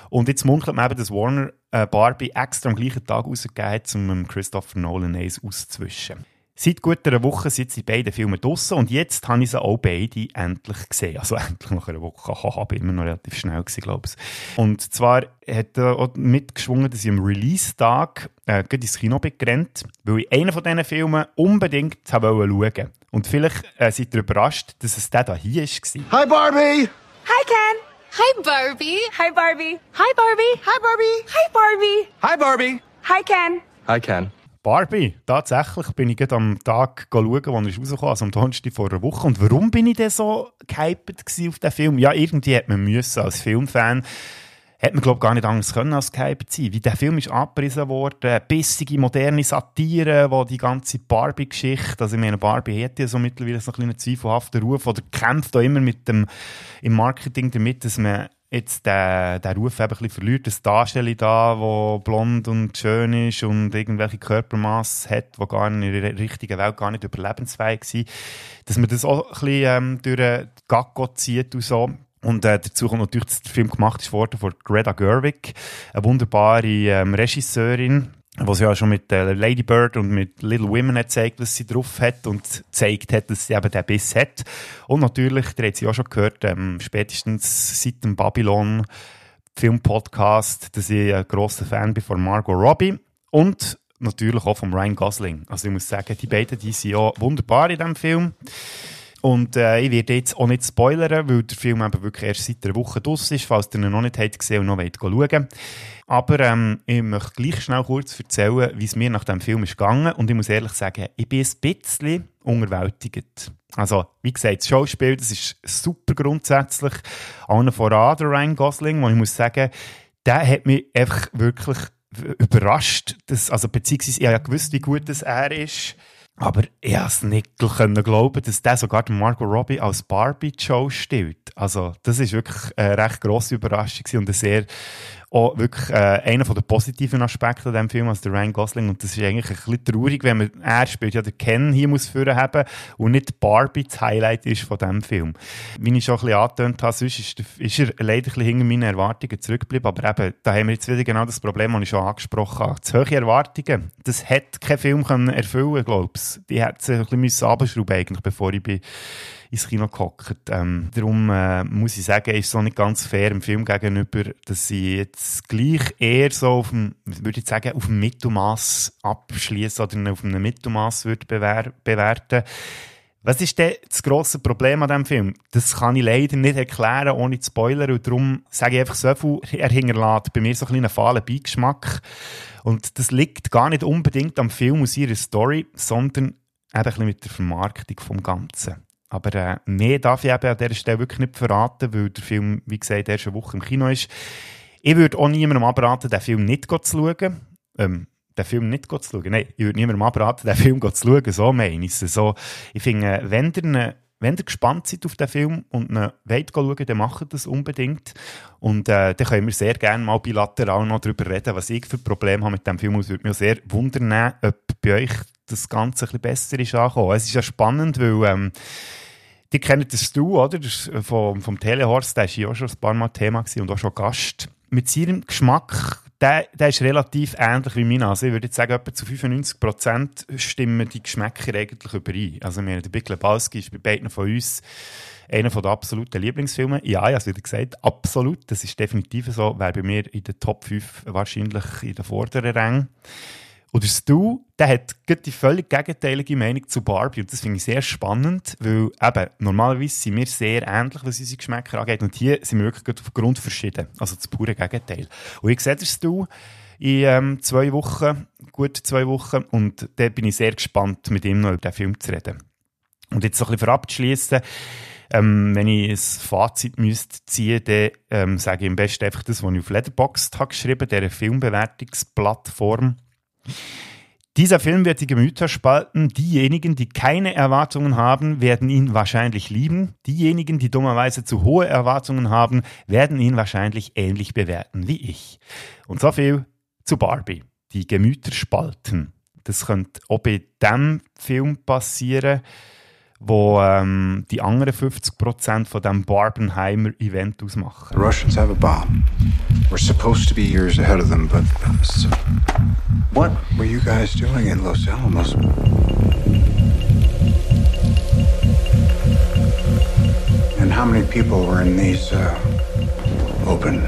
Und jetzt munkelt man eben, dass Warner äh, Barbie extra am gleichen Tag rausgegeben hat, um Christopher Nolan eins auszuwischen. Seit gut einer Woche sind die beiden Filme draussen und jetzt habe ich sie auch beide endlich gesehen. Also endlich nach einer Woche. Haha, bin immer noch relativ schnell gewesen, glaube ich. Und zwar hat er auch mitgeschwungen, dass ich am Release-Tag äh, ins Kino bin gerannt, weil ich einen von diesen Filmen unbedingt habe schauen Und vielleicht äh, seid ihr überrascht, dass es der da hier war. Hi, Barbie! Hi, Ken. Hi, Barbie. Hi, Barbie. Hi, Barbie. Hi, Barbie. Hi, Barbie. Hi, Barbie. Hi, Ken. Hi, Ken. Barbie, tatsächlich bin ich gerade am Tag schauen, wo er rausgekommen also am Donnerstag vor einer Woche. Und warum bin ich denn so gehyped auf den Film? Ja, irgendwie hat man müssen, als Filmfan, hat man, glaube ich, gar nicht anders können als gehyped sein. Wie der Film ist abgerissen worden, bissige, moderne Satire, wo die ganze Barbie-Geschichte, also ich meine, Barbie hat ja so mittlerweile so einen zweifelhaften Ruf oder kämpft auch immer mit dem, im Marketing damit, dass man jetzt den, den Ruf eben ein bisschen verliert, das Darstellung da, wo blond und schön ist und irgendwelche Körpermaß hat, wo gar in der richtigen Welt gar nicht überlebensfähig sind, dass man das auch ein bisschen ähm, durch den Gacko zieht und so. Und äh, dazu kommt natürlich, dass der Film gemacht ist worden von Greta Gerwig, eine wunderbare ähm, Regisseurin, was ja schon mit äh, Lady Bird und mit Little Women hat gezeigt, was sie drauf hat und gezeigt hat, dass sie eben den Biss hat. Und natürlich, der hat sie auch schon gehört, ähm, spätestens seit dem Babylon Film-Podcast, dass ich ein grosser Fan bin von Margot Robbie und natürlich auch von Ryan Gosling. Also ich muss sagen, die beiden, die sind ja wunderbar in diesem Film. Und äh, ich werde jetzt auch nicht spoilern, weil der Film eben wirklich erst seit einer Woche draus ist, falls ihr ihn noch nicht habt gesehen und noch wollt schauen Aber ähm, ich möchte gleich schnell kurz erzählen, wie es mir nach dem Film ist gegangen. Und ich muss ehrlich sagen, ich bin ein bisschen unterwältigt. Also, wie gesagt, das Schauspiel, das ist super grundsätzlich. Allen voran der Ryan Gosling, wo ich muss sagen, der hat mich einfach wirklich überrascht. Dass, also, beziehungsweise, ich gewusst, wie gut das er ist. Aber ich konnte es nicht glauben, dass der sogar Margot Robbie als Barbie Show stellt. Also, das ist wirklich eine recht grosse Überraschung und eine sehr auch wirklich äh, einer der positiven Aspekte an diesem Film als der Ryan Gosling. Und das ist eigentlich ein bisschen traurig, wenn man, er spielt ja den Ken hier muss führen haben und nicht Barbie das Highlight ist von diesem Film. Wie ich schon ein bisschen angetönt habe, sonst ist, er leider ein bisschen hinter meinen Erwartungen zurückgeblieben. Aber eben, da haben wir jetzt wieder genau das Problem, das ich schon angesprochen habe. Zu hohe Erwartungen, das hätte kein Film können erfüllen, glaube ich. Die hätte ein bisschen abschrauben eigentlich, bevor ich bin ins Kino gehockt. Ähm, darum äh, muss ich sagen, ist es auch nicht ganz fair im Film gegenüber, dass ich jetzt gleich eher so auf dem, würde ich sagen, auf dem Mittelmaß abschließen oder auf einem Mittelmaß würde bewer bewerten. Was ist denn das grosse Problem an diesem Film? Das kann ich leider nicht erklären, ohne zu spoilern. Und darum sage ich einfach so viel, er hinterlässt bei mir so ein einen fahlen Beigeschmack. Und das liegt gar nicht unbedingt am Film und seiner Story, sondern eben mit der Vermarktung vom Ganzen. Aber äh, mehr darf ich eben an dieser Stelle wirklich nicht verraten, weil der Film, wie gesagt, erst eine Woche im Kino ist. Ich würde auch niemandem abraten, den Film nicht zu schauen. Ähm, den Film nicht zu schauen. Nein, ich würde niemandem abraten, den Film zu schauen. So meine ich es. So, ich finde, wenn ihr, wenn ihr gespannt seid auf den Film und ihn wollt schauen, dann macht das unbedingt. Und äh, dann können wir sehr gerne mal bilateral noch darüber reden, was ich für Probleme habe mit dem Film. Es würde mich sehr wundern, ob bei euch das Ganze ein besser ist angekommen. Es ist ja spannend, weil ähm, die kennen das du, oder? Das äh, vom, vom Telehorst, der war ja auch schon ein paar Mal Thema und auch schon Gast. Mit seinem Geschmack, der, der ist relativ ähnlich wie meiner. Also ich würde sagen, etwa zu 95% stimmen die Geschmäcker eigentlich überein. Also wir, der Big Lebowski ist bei beiden von uns einer der absoluten Lieblingsfilme. Ja, ich habe es wieder gesagt, absolut. Das ist definitiv so. Wäre bei mir in den Top 5 wahrscheinlich in den vorderen Rängen. Oder Stu, der hat die völlig gegenteilige Meinung zu Barbie. Und das finde ich sehr spannend, weil eben, normalerweise sind wir sehr ähnlich, was unsere Geschmäcker angeht. Und hier sind wir wirklich auf Grund verschieden. Also das pure Gegenteil. Und ich sehe das Stu in ähm, zwei Wochen, gut zwei Wochen. Und da bin ich sehr gespannt, mit ihm noch über den Film zu reden. Und jetzt so ein bisschen vorab ähm, wenn ich ein Fazit müsste ziehen dann ähm, sage ich am besten einfach das, was ich auf Letterboxd habe geschrieben, dieser Filmbewertungsplattform. Dieser Film wird die Gemüter spalten. Diejenigen, die keine Erwartungen haben, werden ihn wahrscheinlich lieben. Diejenigen, die dummerweise zu hohe Erwartungen haben, werden ihn wahrscheinlich ähnlich bewerten wie ich. Und so viel zu Barbie. Die Gemüter spalten. Das könnte auch bei diesem Film passieren wo ähm, die anderen 50% von dem Barbenheimer-Event ausmachen. The Russians have a bomb. We're supposed to be years ahead of them, but... So, what were you guys doing in Los Alamos? And how many people were in these uh, open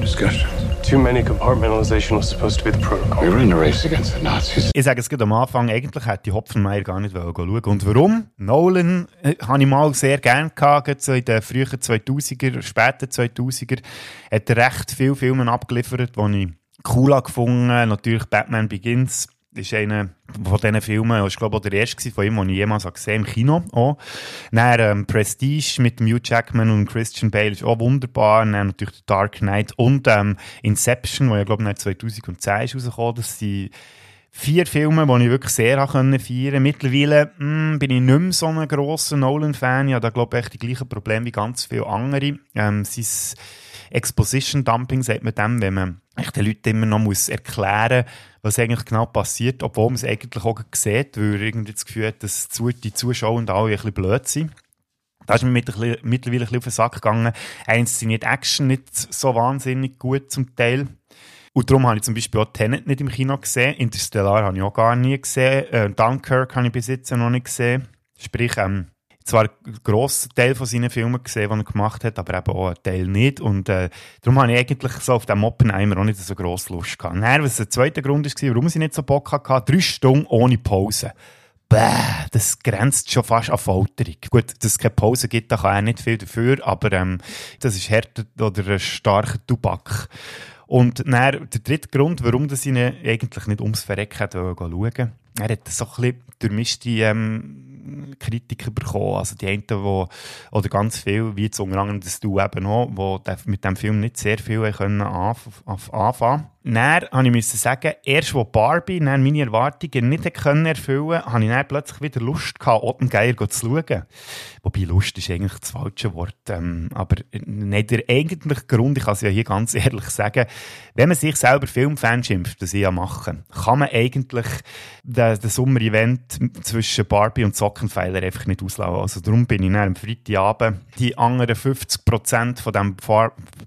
discussions? Too many compartmentalization was supposed to be the protocol. We were in a race against the Nazis. Ich sage es gerade am Anfang, eigentlich hätte Hopfenmeier gar nicht schauen Und warum? Nolan äh, habe ich mal sehr gerne gehabt, so in den frühen 2000er, späten 2000er. Hat recht viele Filme abgeliefert, die ich cool gefunden Natürlich Batman Begins ist einer von diesen Filmen, ich glaube der erste von ihm, den ich jemals gesehen habe, im Kino auch. Dann ähm, Prestige mit Hugh Jackman und Christian Bale ist auch wunderbar. Dann natürlich Dark Knight und ähm, Inception, der ja glaube ich 2010 ist rausgekommen. Das sind vier Filme, die ich wirklich sehr feiern konnte. Mittlerweile mh, hm, bin ich nicht mehr so ein grosser Nolan-Fan. Ich habe da glaube ich die gleichen Probleme wie ganz viele andere. Ähm, Exposition Dumping sagt man dem, wenn man den Leuten immer noch muss erklären muss, was eigentlich genau passiert, obwohl man es eigentlich auch sieht, weil irgendwie das Gefühl hat, dass die Zuschauer und alle ein bisschen blöd sind. Da ist mir mittlerweile ein bisschen auf den Sack gegangen. Eins sind nicht Action nicht so wahnsinnig gut zum Teil. Und darum habe ich zum Beispiel auch Tenet nicht im Kino gesehen. Interstellar habe ich auch gar nie gesehen. Äh, Dunkirk habe ich bis jetzt noch nicht gesehen. Sprich, ähm, zwar einen grossen Teil von seinen Filmen gesehen, die er gemacht hat, aber eben auch einen Teil nicht. Und äh, darum habe ich eigentlich so auf dem Oppenheimer auch nicht so grosse Lust gehabt. Dann, was der zweite Grund war, warum ich nicht so Bock hatte, drei Stunden ohne Pause. bäh, das grenzt schon fast an Folterung. Gut, dass es keine Pause gibt, da kann er nicht viel dafür, aber ähm, das ist härter oder starker Tubak. Und dann, der dritte Grund, warum das ihn eigentlich nicht ums Verrecken schauen wollte, er hat so ein bisschen durchmischte ähm, Kritiker bekommen. Also die einen, die, oder ganz viel, wie jetzt unter das Du eben auch, die mit dem Film nicht sehr viel können anf anfangen dann musste ich sagen, erst wo Barbie dann meine Erwartungen nicht erfüllen konnte, habe ich dann plötzlich wieder Lust gehabt, Ottengeier zu schauen. Wobei Lust ist eigentlich das falsche Wort. Ähm, aber nicht der eigentliche Grund, ich kann es ja hier ganz ehrlich sagen, wenn man sich selber Filmfan schimpft, das ich ja mache, kann man eigentlich den, den Sommer-Event zwischen Barbie und Sockenpfeiler einfach nicht auslaufen. Also darum bin ich dann am Freitagabend die anderen 50% von dem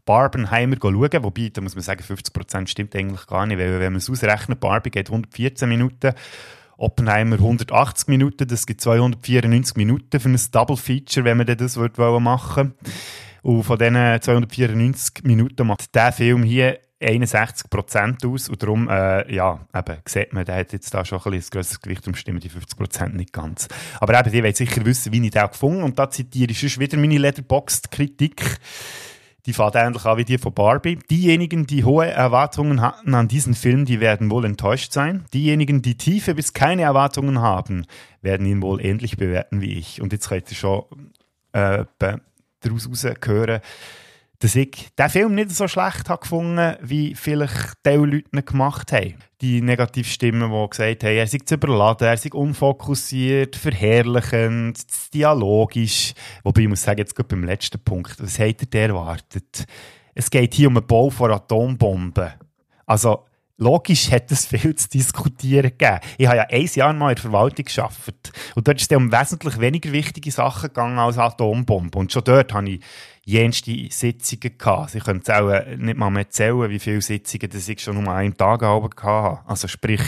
Barbenheimer schauen, wobei, da muss man sagen, 50% stimmt stimmt eigentlich gar nicht, weil wenn man es ausrechnet, Barbie geht 114 Minuten, Oppenheimer 180 Minuten, das gibt 294 Minuten für ein Double Feature, wenn man das machen würde. Und von diesen 294 Minuten macht der Film hier 61% aus und darum, äh, ja, eben, sieht man, der hat jetzt da schon ein, ein grösseres Gewicht, darum stimmen die 50% nicht ganz. Aber eben, die wollen sicher wissen, wie ich den gefunden und da zitiere ich schon wieder meine Letterboxd-Kritik die fährt ähnlich an wie die von Barbie. Diejenigen, die hohe Erwartungen hatten an diesen Film, die werden wohl enttäuscht sein. Diejenigen, die tiefe bis keine Erwartungen haben, werden ihn wohl ähnlich bewerten wie ich. Und jetzt könnt ihr schon äh, daraus hören, dass ich den Film nicht so schlecht habe gefunden, wie vielleicht die Leute gemacht haben. Die Negativstimmen, die gesagt haben, er sei zu überladen, er sei unfokussiert, verherrlichend, dialogisch. Wobei ich muss sagen, jetzt beim letzten Punkt, was hättet ihr erwartet? Es geht hier um den Bau von Atombomben. Also, Logisch hat es viel zu diskutieren gegeben. Ich habe ja ein Jahr mal in der Verwaltung gearbeitet. Und dort ist es um wesentlich weniger wichtige Sachen gegangen als Atombomben. Und schon dort habe ich jenste Sitzungen gehabt. Sie können auch äh, nicht mal mehr zählen, wie viele Sitzungen das ich schon um einen Tag hatte. Also sprich,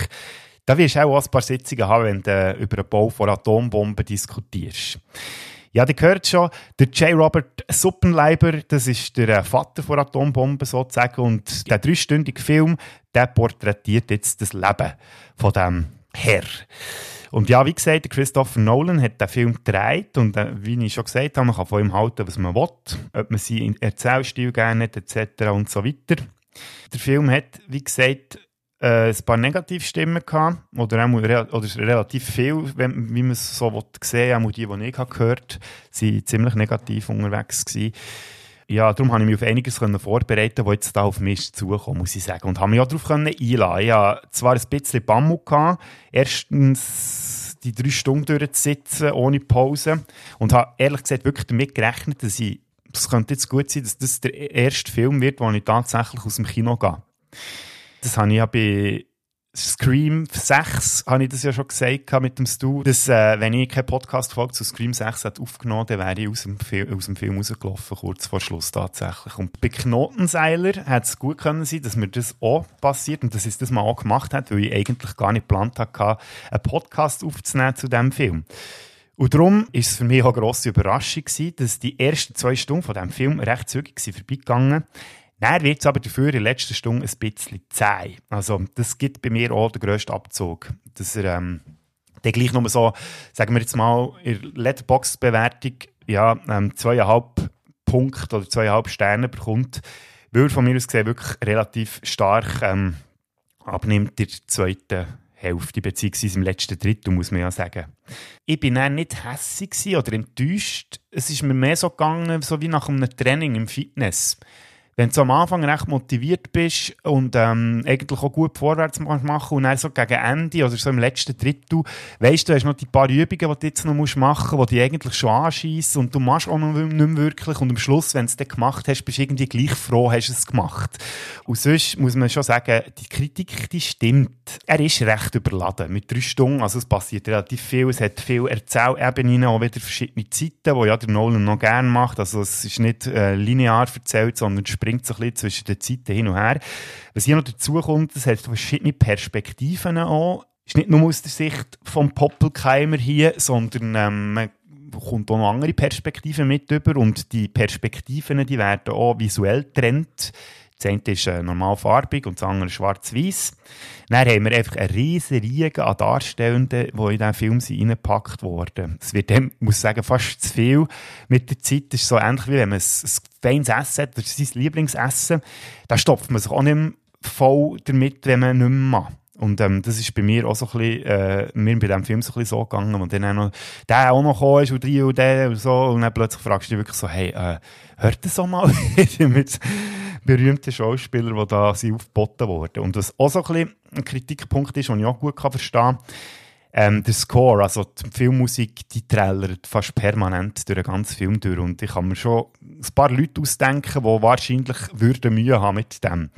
da wirst du auch ein paar Sitzungen haben, wenn du über den Bau von Atombomben diskutierst. Ja, ihr hört schon, der J. Robert Suppenleiber, das ist der äh, Vater von Atombomben sozusagen, und der dreistündige Film, der porträtiert jetzt das Leben von dem Herr. Und ja, wie gesagt, Christopher Nolan hat den Film gedreht und äh, wie ich schon gesagt habe, man kann von ihm halten, was man will, ob man seinen Erzählstil gerne hat, etc. und so weiter. Der Film hat, wie gesagt, äh, ein paar Negativstimmen gehabt, oder, auch, oder relativ viel, wenn, wie man es so sehen will, auch die, die ich gehört habe, waren ziemlich negativ unterwegs gewesen. Ja, darum habe ich mich auf einiges vorbereiten was jetzt da auf mich zukommen, muss ich sagen. Und habe mich auch darauf einladen Ich hatte zwar ein bisschen Bammel erstens die drei Stunden durchzusitzen, ohne Pause. Und habe ehrlich gesagt wirklich damit gerechnet, dass ich, es könnte jetzt gut sein, dass das der erste Film wird, wo ich tatsächlich aus dem Kino gehe. Das habe ich ja bei Scream 6 habe ich das ja schon gesagt mit dem Stu, dass äh, wenn ich keine Podcast-Folge zu Scream 6 hätte aufgenommen dann wäre ich aus dem, Fil aus dem Film rausgelaufen, kurz vor Schluss tatsächlich. Und bei Knotenseiler hätte es gut können sein, dass mir das auch passiert und dass ich das mal auch gemacht hat, weil ich eigentlich gar nicht geplant hatte, einen Podcast aufzunehmen zu diesem Film. Und darum war es für mich auch eine grosse Überraschung dass die ersten zwei Stunden von diesem Film recht zügig vorbeigegangen sind dann wird es aber dafür in der letzten Stunde ein bisschen zäh. Also, das gibt bei mir auch den grössten Abzug. Dass er ähm, dann gleich nur so, sagen wir jetzt mal, in der Letterbox-Bewertung ja, ähm, zweieinhalb Punkte oder zweieinhalb Sterne bekommt, weil von mir aus gesehen wirklich relativ stark ähm, abnimmt in der zweiten Hälfte, beziehungsweise im letzten Drittel, muss man ja sagen. Ich bin dann nicht hässig oder enttäuscht. Es ist mir mehr so gegangen, so wie nach einem Training im Fitness wenn du am Anfang recht motiviert bist und ähm, eigentlich auch gut vorwärts machen und dann so gegen Ende oder so im letzten Drittel, weißt du, hast noch die paar Übungen, die du jetzt noch machen musst, die dich eigentlich schon anschießen und du machst auch noch nicht mehr wirklich und am Schluss, wenn du es dann gemacht hast, bist du irgendwie gleich froh, hast du es gemacht. Und sonst muss man schon sagen, die Kritik, die stimmt. Er ist recht überladen mit drei Stunden, also es passiert relativ viel, es hat viele Erzählebenen, auch wieder verschiedene Zeiten, die ja der Nolan noch gerne macht, also es ist nicht äh, linear erzählt, sondern springt so ein bisschen zwischen den Zeiten hin und her. Was hier noch dazu kommt, es hat verschiedene Perspektiven auch. Ist nicht nur aus der Sicht vom Poppelkeimer hier, sondern ähm, man kommt auch noch andere Perspektiven mit über und die Perspektiven, die werden auch visuell getrennt Das eine ist äh, normal farbig und das andere schwarz-weiß. Dann haben wir einfach eine riesige Riege an Darstellenden, die in diesen Film reingepackt wurden. Es wird dem, muss ich sagen, fast zu viel mit der Zeit. Ist so ähnlich wie wenn man ein, ein feines Essen hat, das ist sein Lieblingsessen. Da stopft man sich auch nicht mehr voll damit, wenn man nicht mehr macht. Und ähm, das ist bei mir auch so ein bisschen, äh, mir bei diesem Film so ein bisschen so gegangen, und dann auch noch, der auch noch gekommen ist und drei und der und so, und dann plötzlich fragst du dich wirklich so, hey, äh, hört das so mal berühmten Schauspielern, die da sind aufgeboten wurden. Und was auch so ein ein Kritikpunkt ist, den ich auch gut kann verstehen kann, ähm, der Score, also die Filmmusik, die trällert fast permanent durch den ganzen Film durch. Und ich kann mir schon ein paar Leute ausdenken, die wahrscheinlich würden Mühe haben mit dem.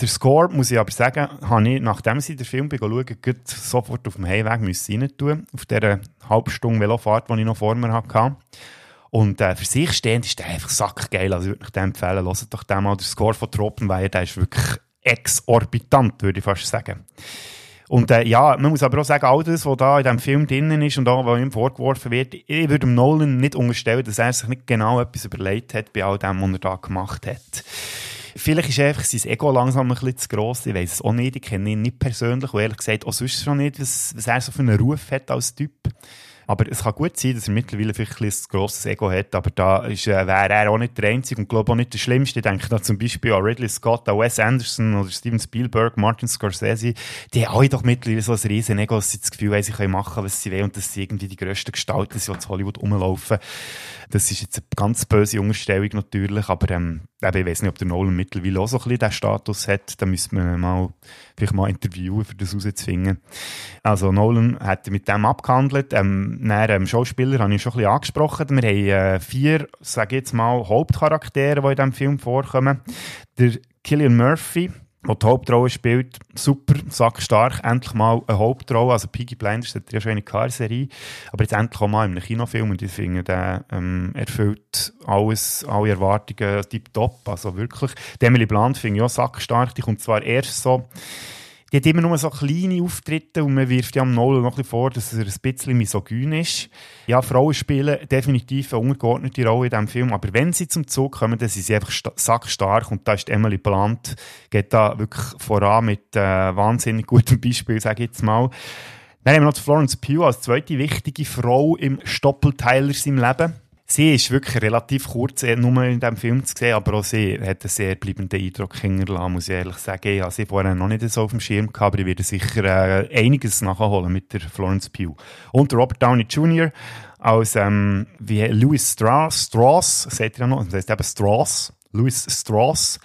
Der Score, muss ich aber sagen, habe ich, nachdem ich den Film schauen sofort auf dem Heimweg rein tun auf dieser halben Stunde Velofahrt, die ich noch vor mir hatte. Und äh, für sich stehend ist der einfach sackgeil. Also ich würde euch den empfehlen, hört doch den mal. Der Score von Tropenweier, der ist wirklich exorbitant, würde ich fast sagen. Und äh, ja, man muss aber auch sagen, all das, was da in diesem Film drinnen ist und auch, was ihm vorgeworfen wird, ich würde Nolan nicht unterstellen, dass er sich nicht genau etwas überlegt hat bei all dem, was er da gemacht hat. Vielleicht ist einfach sein Ego langsam ein bisschen zu gross. Ich weiß es auch nicht. Ich kenne ihn nicht persönlich und ehrlich gesagt auch sonst schon nicht, was, was er so für einen Ruf hat als Typ. Aber es kann gut sein, dass er mittlerweile vielleicht ein, grosses Ego hat, aber da ist, äh, wäre er auch nicht der Einzige und glaube auch nicht der Schlimmste. Ich denke da zum Beispiel an Ridley Scott, an Wes Anderson oder Steven Spielberg, Martin Scorsese. Die haben alle doch mittlerweile so ein riesen Ego, dass sie das Gefühl haben, sie können machen, was sie wollen und dass sie irgendwie die grössten Gestalten sind, die in Hollywood rumlaufen. Das ist jetzt eine ganz böse Unterstellung natürlich, aber ähm, ich weiß nicht, ob der Nolan mittlerweile auch so ein bisschen diesen Status hat. Da müsste man mal, vielleicht mal interviewen, um das herauszufinden. Also Nolan hat mit dem abgehandelt. Ähm, dann, ähm, Schauspieler habe ich schon ein bisschen angesprochen. Wir haben äh, vier, sage ich jetzt mal, Hauptcharaktere, die in diesem Film vorkommen. Der Killian Murphy, der die Hauptrolle spielt, super, sackstark, endlich mal eine Hauptrolle, also Piggy Blinders hat ja schon eine K-Serie, aber jetzt endlich auch mal in einem Kinofilm. Und ich finde, der ähm, erfüllt alles, alle Erwartungen tiptop, also wirklich. Die Emily Blunt finde ich auch sackstark, die kommt zwar erst so die hat immer nur so kleine Auftritte und man wirft ja am Nolan noch ein bisschen vor, dass er ein bisschen misogyn ist. Ja, Frauen spielen definitiv eine untergeordnete Rolle in diesem Film, aber wenn sie zum Zug kommen, dann sind sie einfach sackstark und da ist Emily Blunt, geht da wirklich voran mit äh, wahnsinnig gutem Beispiel, sage ich jetzt mal. Dann haben wir noch Florence Pugh als zweite wichtige Frau im Stoppelteiler seinem Leben. Sie ist wirklich relativ kurz nur in diesem Film zu sehen, aber auch sie hat einen sehr bleibenden Eindruck hinterlassen, muss ich ehrlich sagen. Ich habe sie vorher noch nicht so auf dem Schirm gehabt, aber ich werde sicher äh, einiges nachholen mit der Florence Pugh. Und Robert Downey Jr. als ähm, wie Louis Strauss, Strauss, seht ihr ja noch, das heißt eben Strauss, Louis Strauss.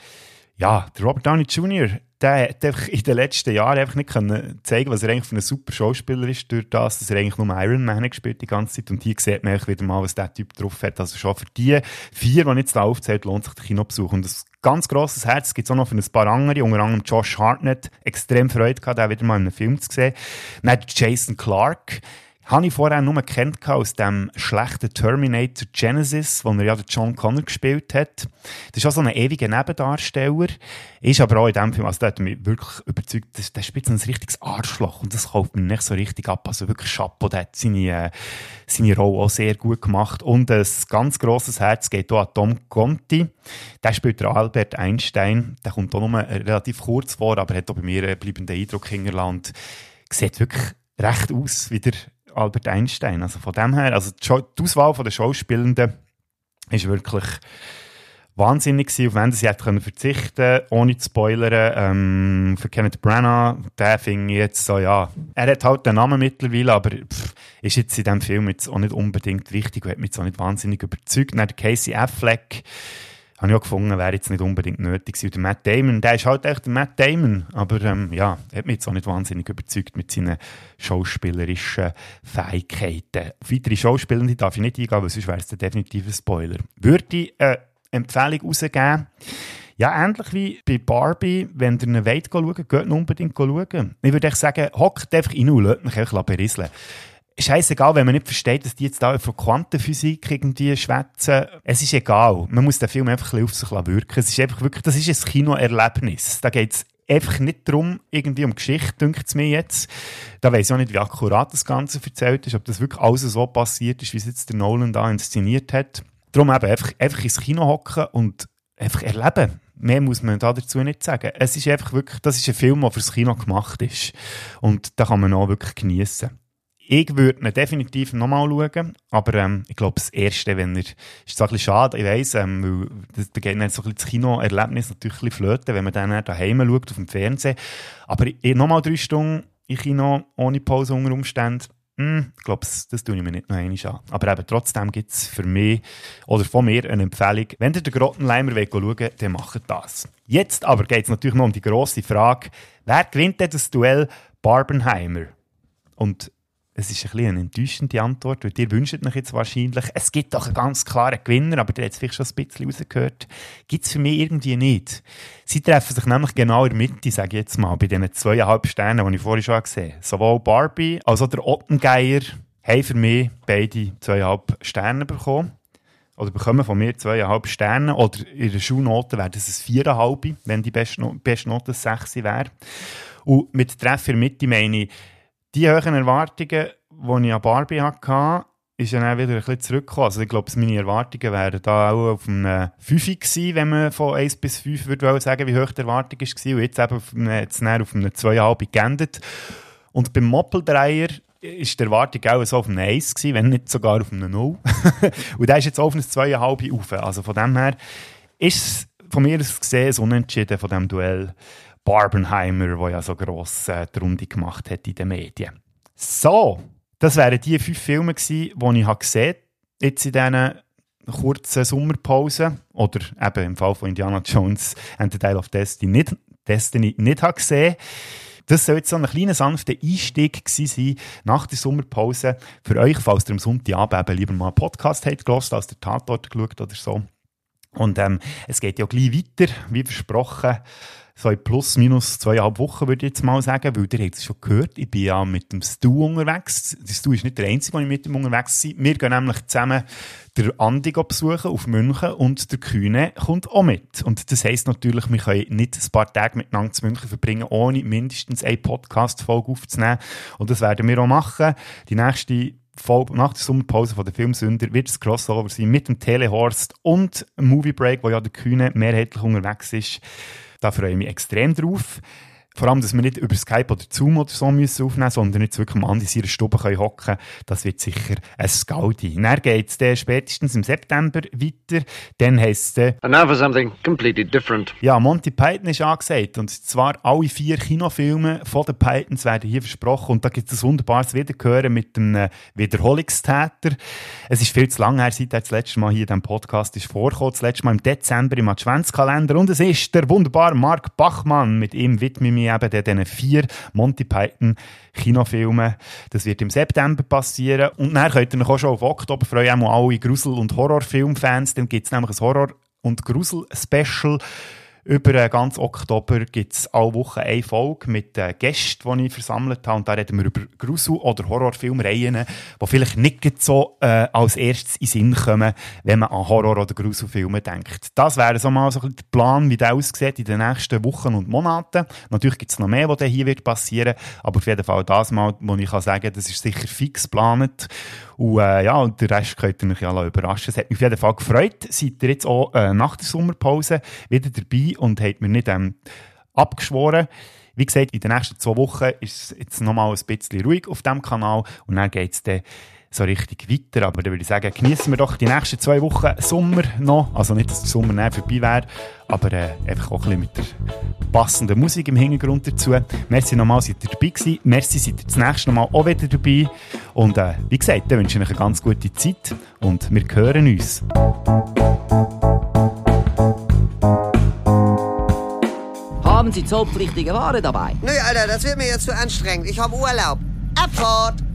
Ja, der Robert Downey Jr., der hat einfach in den letzten Jahren einfach nicht können zeigen was er eigentlich für ein super Schauspieler ist, durch das, dass er eigentlich nur Iron Man gespielt die ganze Zeit. Und hier sieht man wieder mal, was der Typ drauf hat. Also schon für die vier, die jetzt da aufzählt, lohnt sich der Kinobesuch. Und ein ganz grosses Herz gibt es auch noch für ein paar andere, unter anderem Josh Hartnett. Extrem Freude gehabt, den wieder mal in einem Film zu sehen. Dann Jason Clark habe ich vorher nur kennt aus dem schlechten Terminator Genesis, wo er ja John Connor gespielt hat. Das ist auch so ein ewiger Nebendarsteller. Ist aber auch in dem Film, also der hat mich wirklich überzeugt, der spielt so ein richtiges Arschloch und das kauft mir nicht so richtig ab. Also wirklich Chapeau, der hat seine, äh, seine Rolle auch sehr gut gemacht. Und ein ganz grosses Herz geht auch an Tom Conti. Der spielt Albert Einstein. Der kommt auch nur relativ kurz vor, aber hat auch bei mir einen bleibenden Eindruck hinterlassen. Sieht wirklich recht aus wie der Albert Einstein. Also von dem her, also die Auswahl der Schauspielenden ist wirklich wahnsinnig gewesen, auf wen sie hätte können ohne zu spoilern. Ähm, für Kenneth Branagh, der fing jetzt so, ja, er hat halt den Namen mittlerweile, aber pff, ist jetzt in diesem Film jetzt auch nicht unbedingt wichtig und hat mich jetzt auch nicht wahnsinnig überzeugt. Dann Casey Affleck, habe ich auch gefunden, wäre jetzt nicht unbedingt nötig gewesen. Der Matt Damon, der ist halt echt der Matt Damon, aber ähm, ja, hat mich jetzt auch nicht wahnsinnig überzeugt mit seinen schauspielerischen Fähigkeiten. Auf weitere Schauspielende darf ich nicht eingehen, weil sonst wäre es definitiv ein Spoiler. Würde ich eine Empfehlung rausgeben, ja, ähnlich wie bei Barbie, wenn ihr eine Welt schauen geht unbedingt schauen. Ich würde echt sagen, hockt einfach rein und lasst mich einfach berieseln scheißegal, wenn man nicht versteht, dass die jetzt da von Quantenphysik irgendwie schwätzen. Es ist egal. Man muss den Film einfach ein bisschen auf sich wirken. Es ist einfach wirklich, das ist ein Kinoerlebnis. Da geht es einfach nicht darum, irgendwie um Geschichte, denkt es mir jetzt. Da weiß ich auch nicht, wie akkurat das Ganze erzählt ist, ob das wirklich alles so passiert ist, wie es jetzt der Nolan da inszeniert hat. Darum eben einfach, einfach ins Kino hocken und einfach erleben. Mehr muss man da dazu nicht sagen. Es ist einfach wirklich, das ist ein Film, der fürs Kino gemacht ist. Und da kann man auch wirklich genießen. Ich würde ihn definitiv nochmal schauen, aber ähm, ich glaube, das Erste, wenn er, ist so ein bisschen schade, ich weiss, ähm, weil das, da geht dann so ein das Kinoerlebnis natürlich ein bisschen flöten, wenn man dann daheim schaut, auf dem Fernsehen. Aber nochmal drei Stunden im Kino, ohne Pause unter Umständen, hm, ich glaube, das, das tue ich mir nicht noch einmal an. Aber eben, trotzdem gibt es für mich oder von mir eine Empfehlung. Wenn ihr den Grottenleimer schauen wollt, dann macht das. Jetzt aber geht es natürlich noch um die grosse Frage, wer gewinnt denn das Duell Barbenheimer? Und es ist ein eine enttäuschende Antwort, weil ihr wünscht euch jetzt wahrscheinlich, es gibt doch einen ganz klaren Gewinner, aber der hat es vielleicht schon ein bisschen rausgehört. Gibt es für mich irgendwie nicht. Sie treffen sich nämlich genau in der Mitte, sage ich jetzt mal, bei diesen zweieinhalb Sternen, die ich vorhin schon gesehen habe. Sowohl Barbie als auch der Ottengeier haben für mich beide zweieinhalb Sterne bekommen. Oder bekommen von mir zweieinhalb Sterne. Oder in der Schulnote wäre das ein viereinhalb, wenn die beste, Note sechs wäre. Und mit Treffer Mitte meine ich, die hohen Erwartungen, die ich an Barbie hatte, ist ja dann wieder ein bisschen zurückgekommen. Also ich glaube, meine Erwartungen wären da auch auf einem 5 gewesen, wenn man von 1 bis 5 würde sagen, wie hoch die Erwartung war. Und jetzt eben auf einem, jetzt auf einem 2,5 geendet. Und beim Moppeldreier ist die Erwartung auch so auf einem 1 gewesen, wenn nicht sogar auf einem 0. und da ist jetzt auf einem 2,5 auf. Also von dem her ist es von mir aus gesehen ein Unentschieden von diesem Duell. Barbenheimer, der ja so gross äh, die Runde gemacht hat in den Medien. So, das wären die fünf Filme gewesen, die ich habe jetzt in diesen kurzen Sommerpausen oder eben im Fall von Indiana Jones and the Dial of Destiny nicht, Destiny nicht habe gesehen. Das soll jetzt so ein kleiner sanfter Einstieg sein nach der Sommerpause für euch, falls ihr am Sonntagabend lieber mal einen Podcast habt gehört, als der Tatort geschaut oder so. Und ähm, es geht ja gleich weiter, wie versprochen so in plus minus zweieinhalb Wochen, würde ich jetzt mal sagen, weil ihr habt es schon gehört, ich bin ja mit dem Stu unterwegs. Der Stu ist nicht der Einzige, der mit ihm unterwegs bin. Wir gehen nämlich zusammen der Andi besuchen auf München und der Kühne kommt auch mit. Und das heisst natürlich, wir können nicht ein paar Tage miteinander zu München verbringen, ohne mindestens eine Podcast-Folge aufzunehmen. Und das werden wir auch machen. Die nächste Folge nach der Sommerpause von der Filmsünder wird es Crossover sein mit dem Telehorst und Movie Break, wo ja der Kühne mehrheitlich unterwegs ist. Da freue ich mich extrem drauf. Vor allem, dass wir nicht über Skype oder Zoom oder so müssen aufnehmen müssen, sondern jetzt wirklich mal in seiner Stube hocken können. Das wird sicher ein Scaudi. Dann geht es spätestens im September weiter. Dann heisst es... And now for something completely different. Ja, Monty Python ist angesagt. Und zwar alle vier Kinofilme von den Pythons werden hier versprochen. Und da gibt es ein wunderbares Wiederhören mit einem Wiederholungstäter. Es ist viel zu lange her, seit er das letzte Mal hier in diesem Podcast ist vorgekommen. Das letzte Mal im Dezember im Adventskalender. Und es ist der wunderbare Mark Bachmann. Mit ihm widme ich eben diesen vier Monty Python Kinofilmen. Das wird im September passieren. Und dann könnt ihr euch auch schon auf Oktober freuen, auch alle Grusel- und Horrorfilmfans. Dann gibt es nämlich ein Horror- und Grusel-Special über ganz Oktober gibt es alle Wochen eine Folge mit äh, Gästen, die ich versammelt habe. Und da reden wir über Grusel- oder Horrorfilmreihen, die vielleicht nicht so äh, als erstes in Sinn kommen, wenn man an Horror- oder Gruselfilme denkt. Das wäre so mal so ein der Plan, wie der aussieht in den nächsten Wochen und Monaten. Natürlich gibt es noch mehr, was hier wird passieren aber auf jeden Fall das mal, wo ich kann sagen das ist sicher fix geplant. Und äh, ja, und den Rest könnt ihr euch ja überraschen. Es hat mich auf jeden Fall gefreut. Seid ihr jetzt auch äh, nach der Sommerpause wieder dabei und habt mir nicht ähm, abgeschworen. Wie gesagt, in den nächsten zwei Wochen ist es jetzt nochmal ein bisschen ruhig auf dem Kanal und dann geht es dann so richtig weiter. Aber da würde ich sagen, genießen wir doch die nächsten zwei Wochen Sommer noch. Also nicht, dass der Sommer näher vorbei wäre, aber äh, einfach auch ein bisschen mit der passenden Musik im Hintergrund dazu. Merci nochmal, seid ihr dabei gewesen. Merci, seid ihr das nächste Mal auch wieder dabei. Und äh, wie gesagt, dann wünsche ich euch eine ganz gute Zeit und wir hören uns. Haben Sie zollpflichtige Ware dabei? Nö, Alter, das wird mir jetzt zu anstrengend. Ich habe Urlaub. Abfahrt!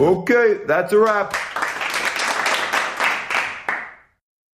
Okay, that's a wrap.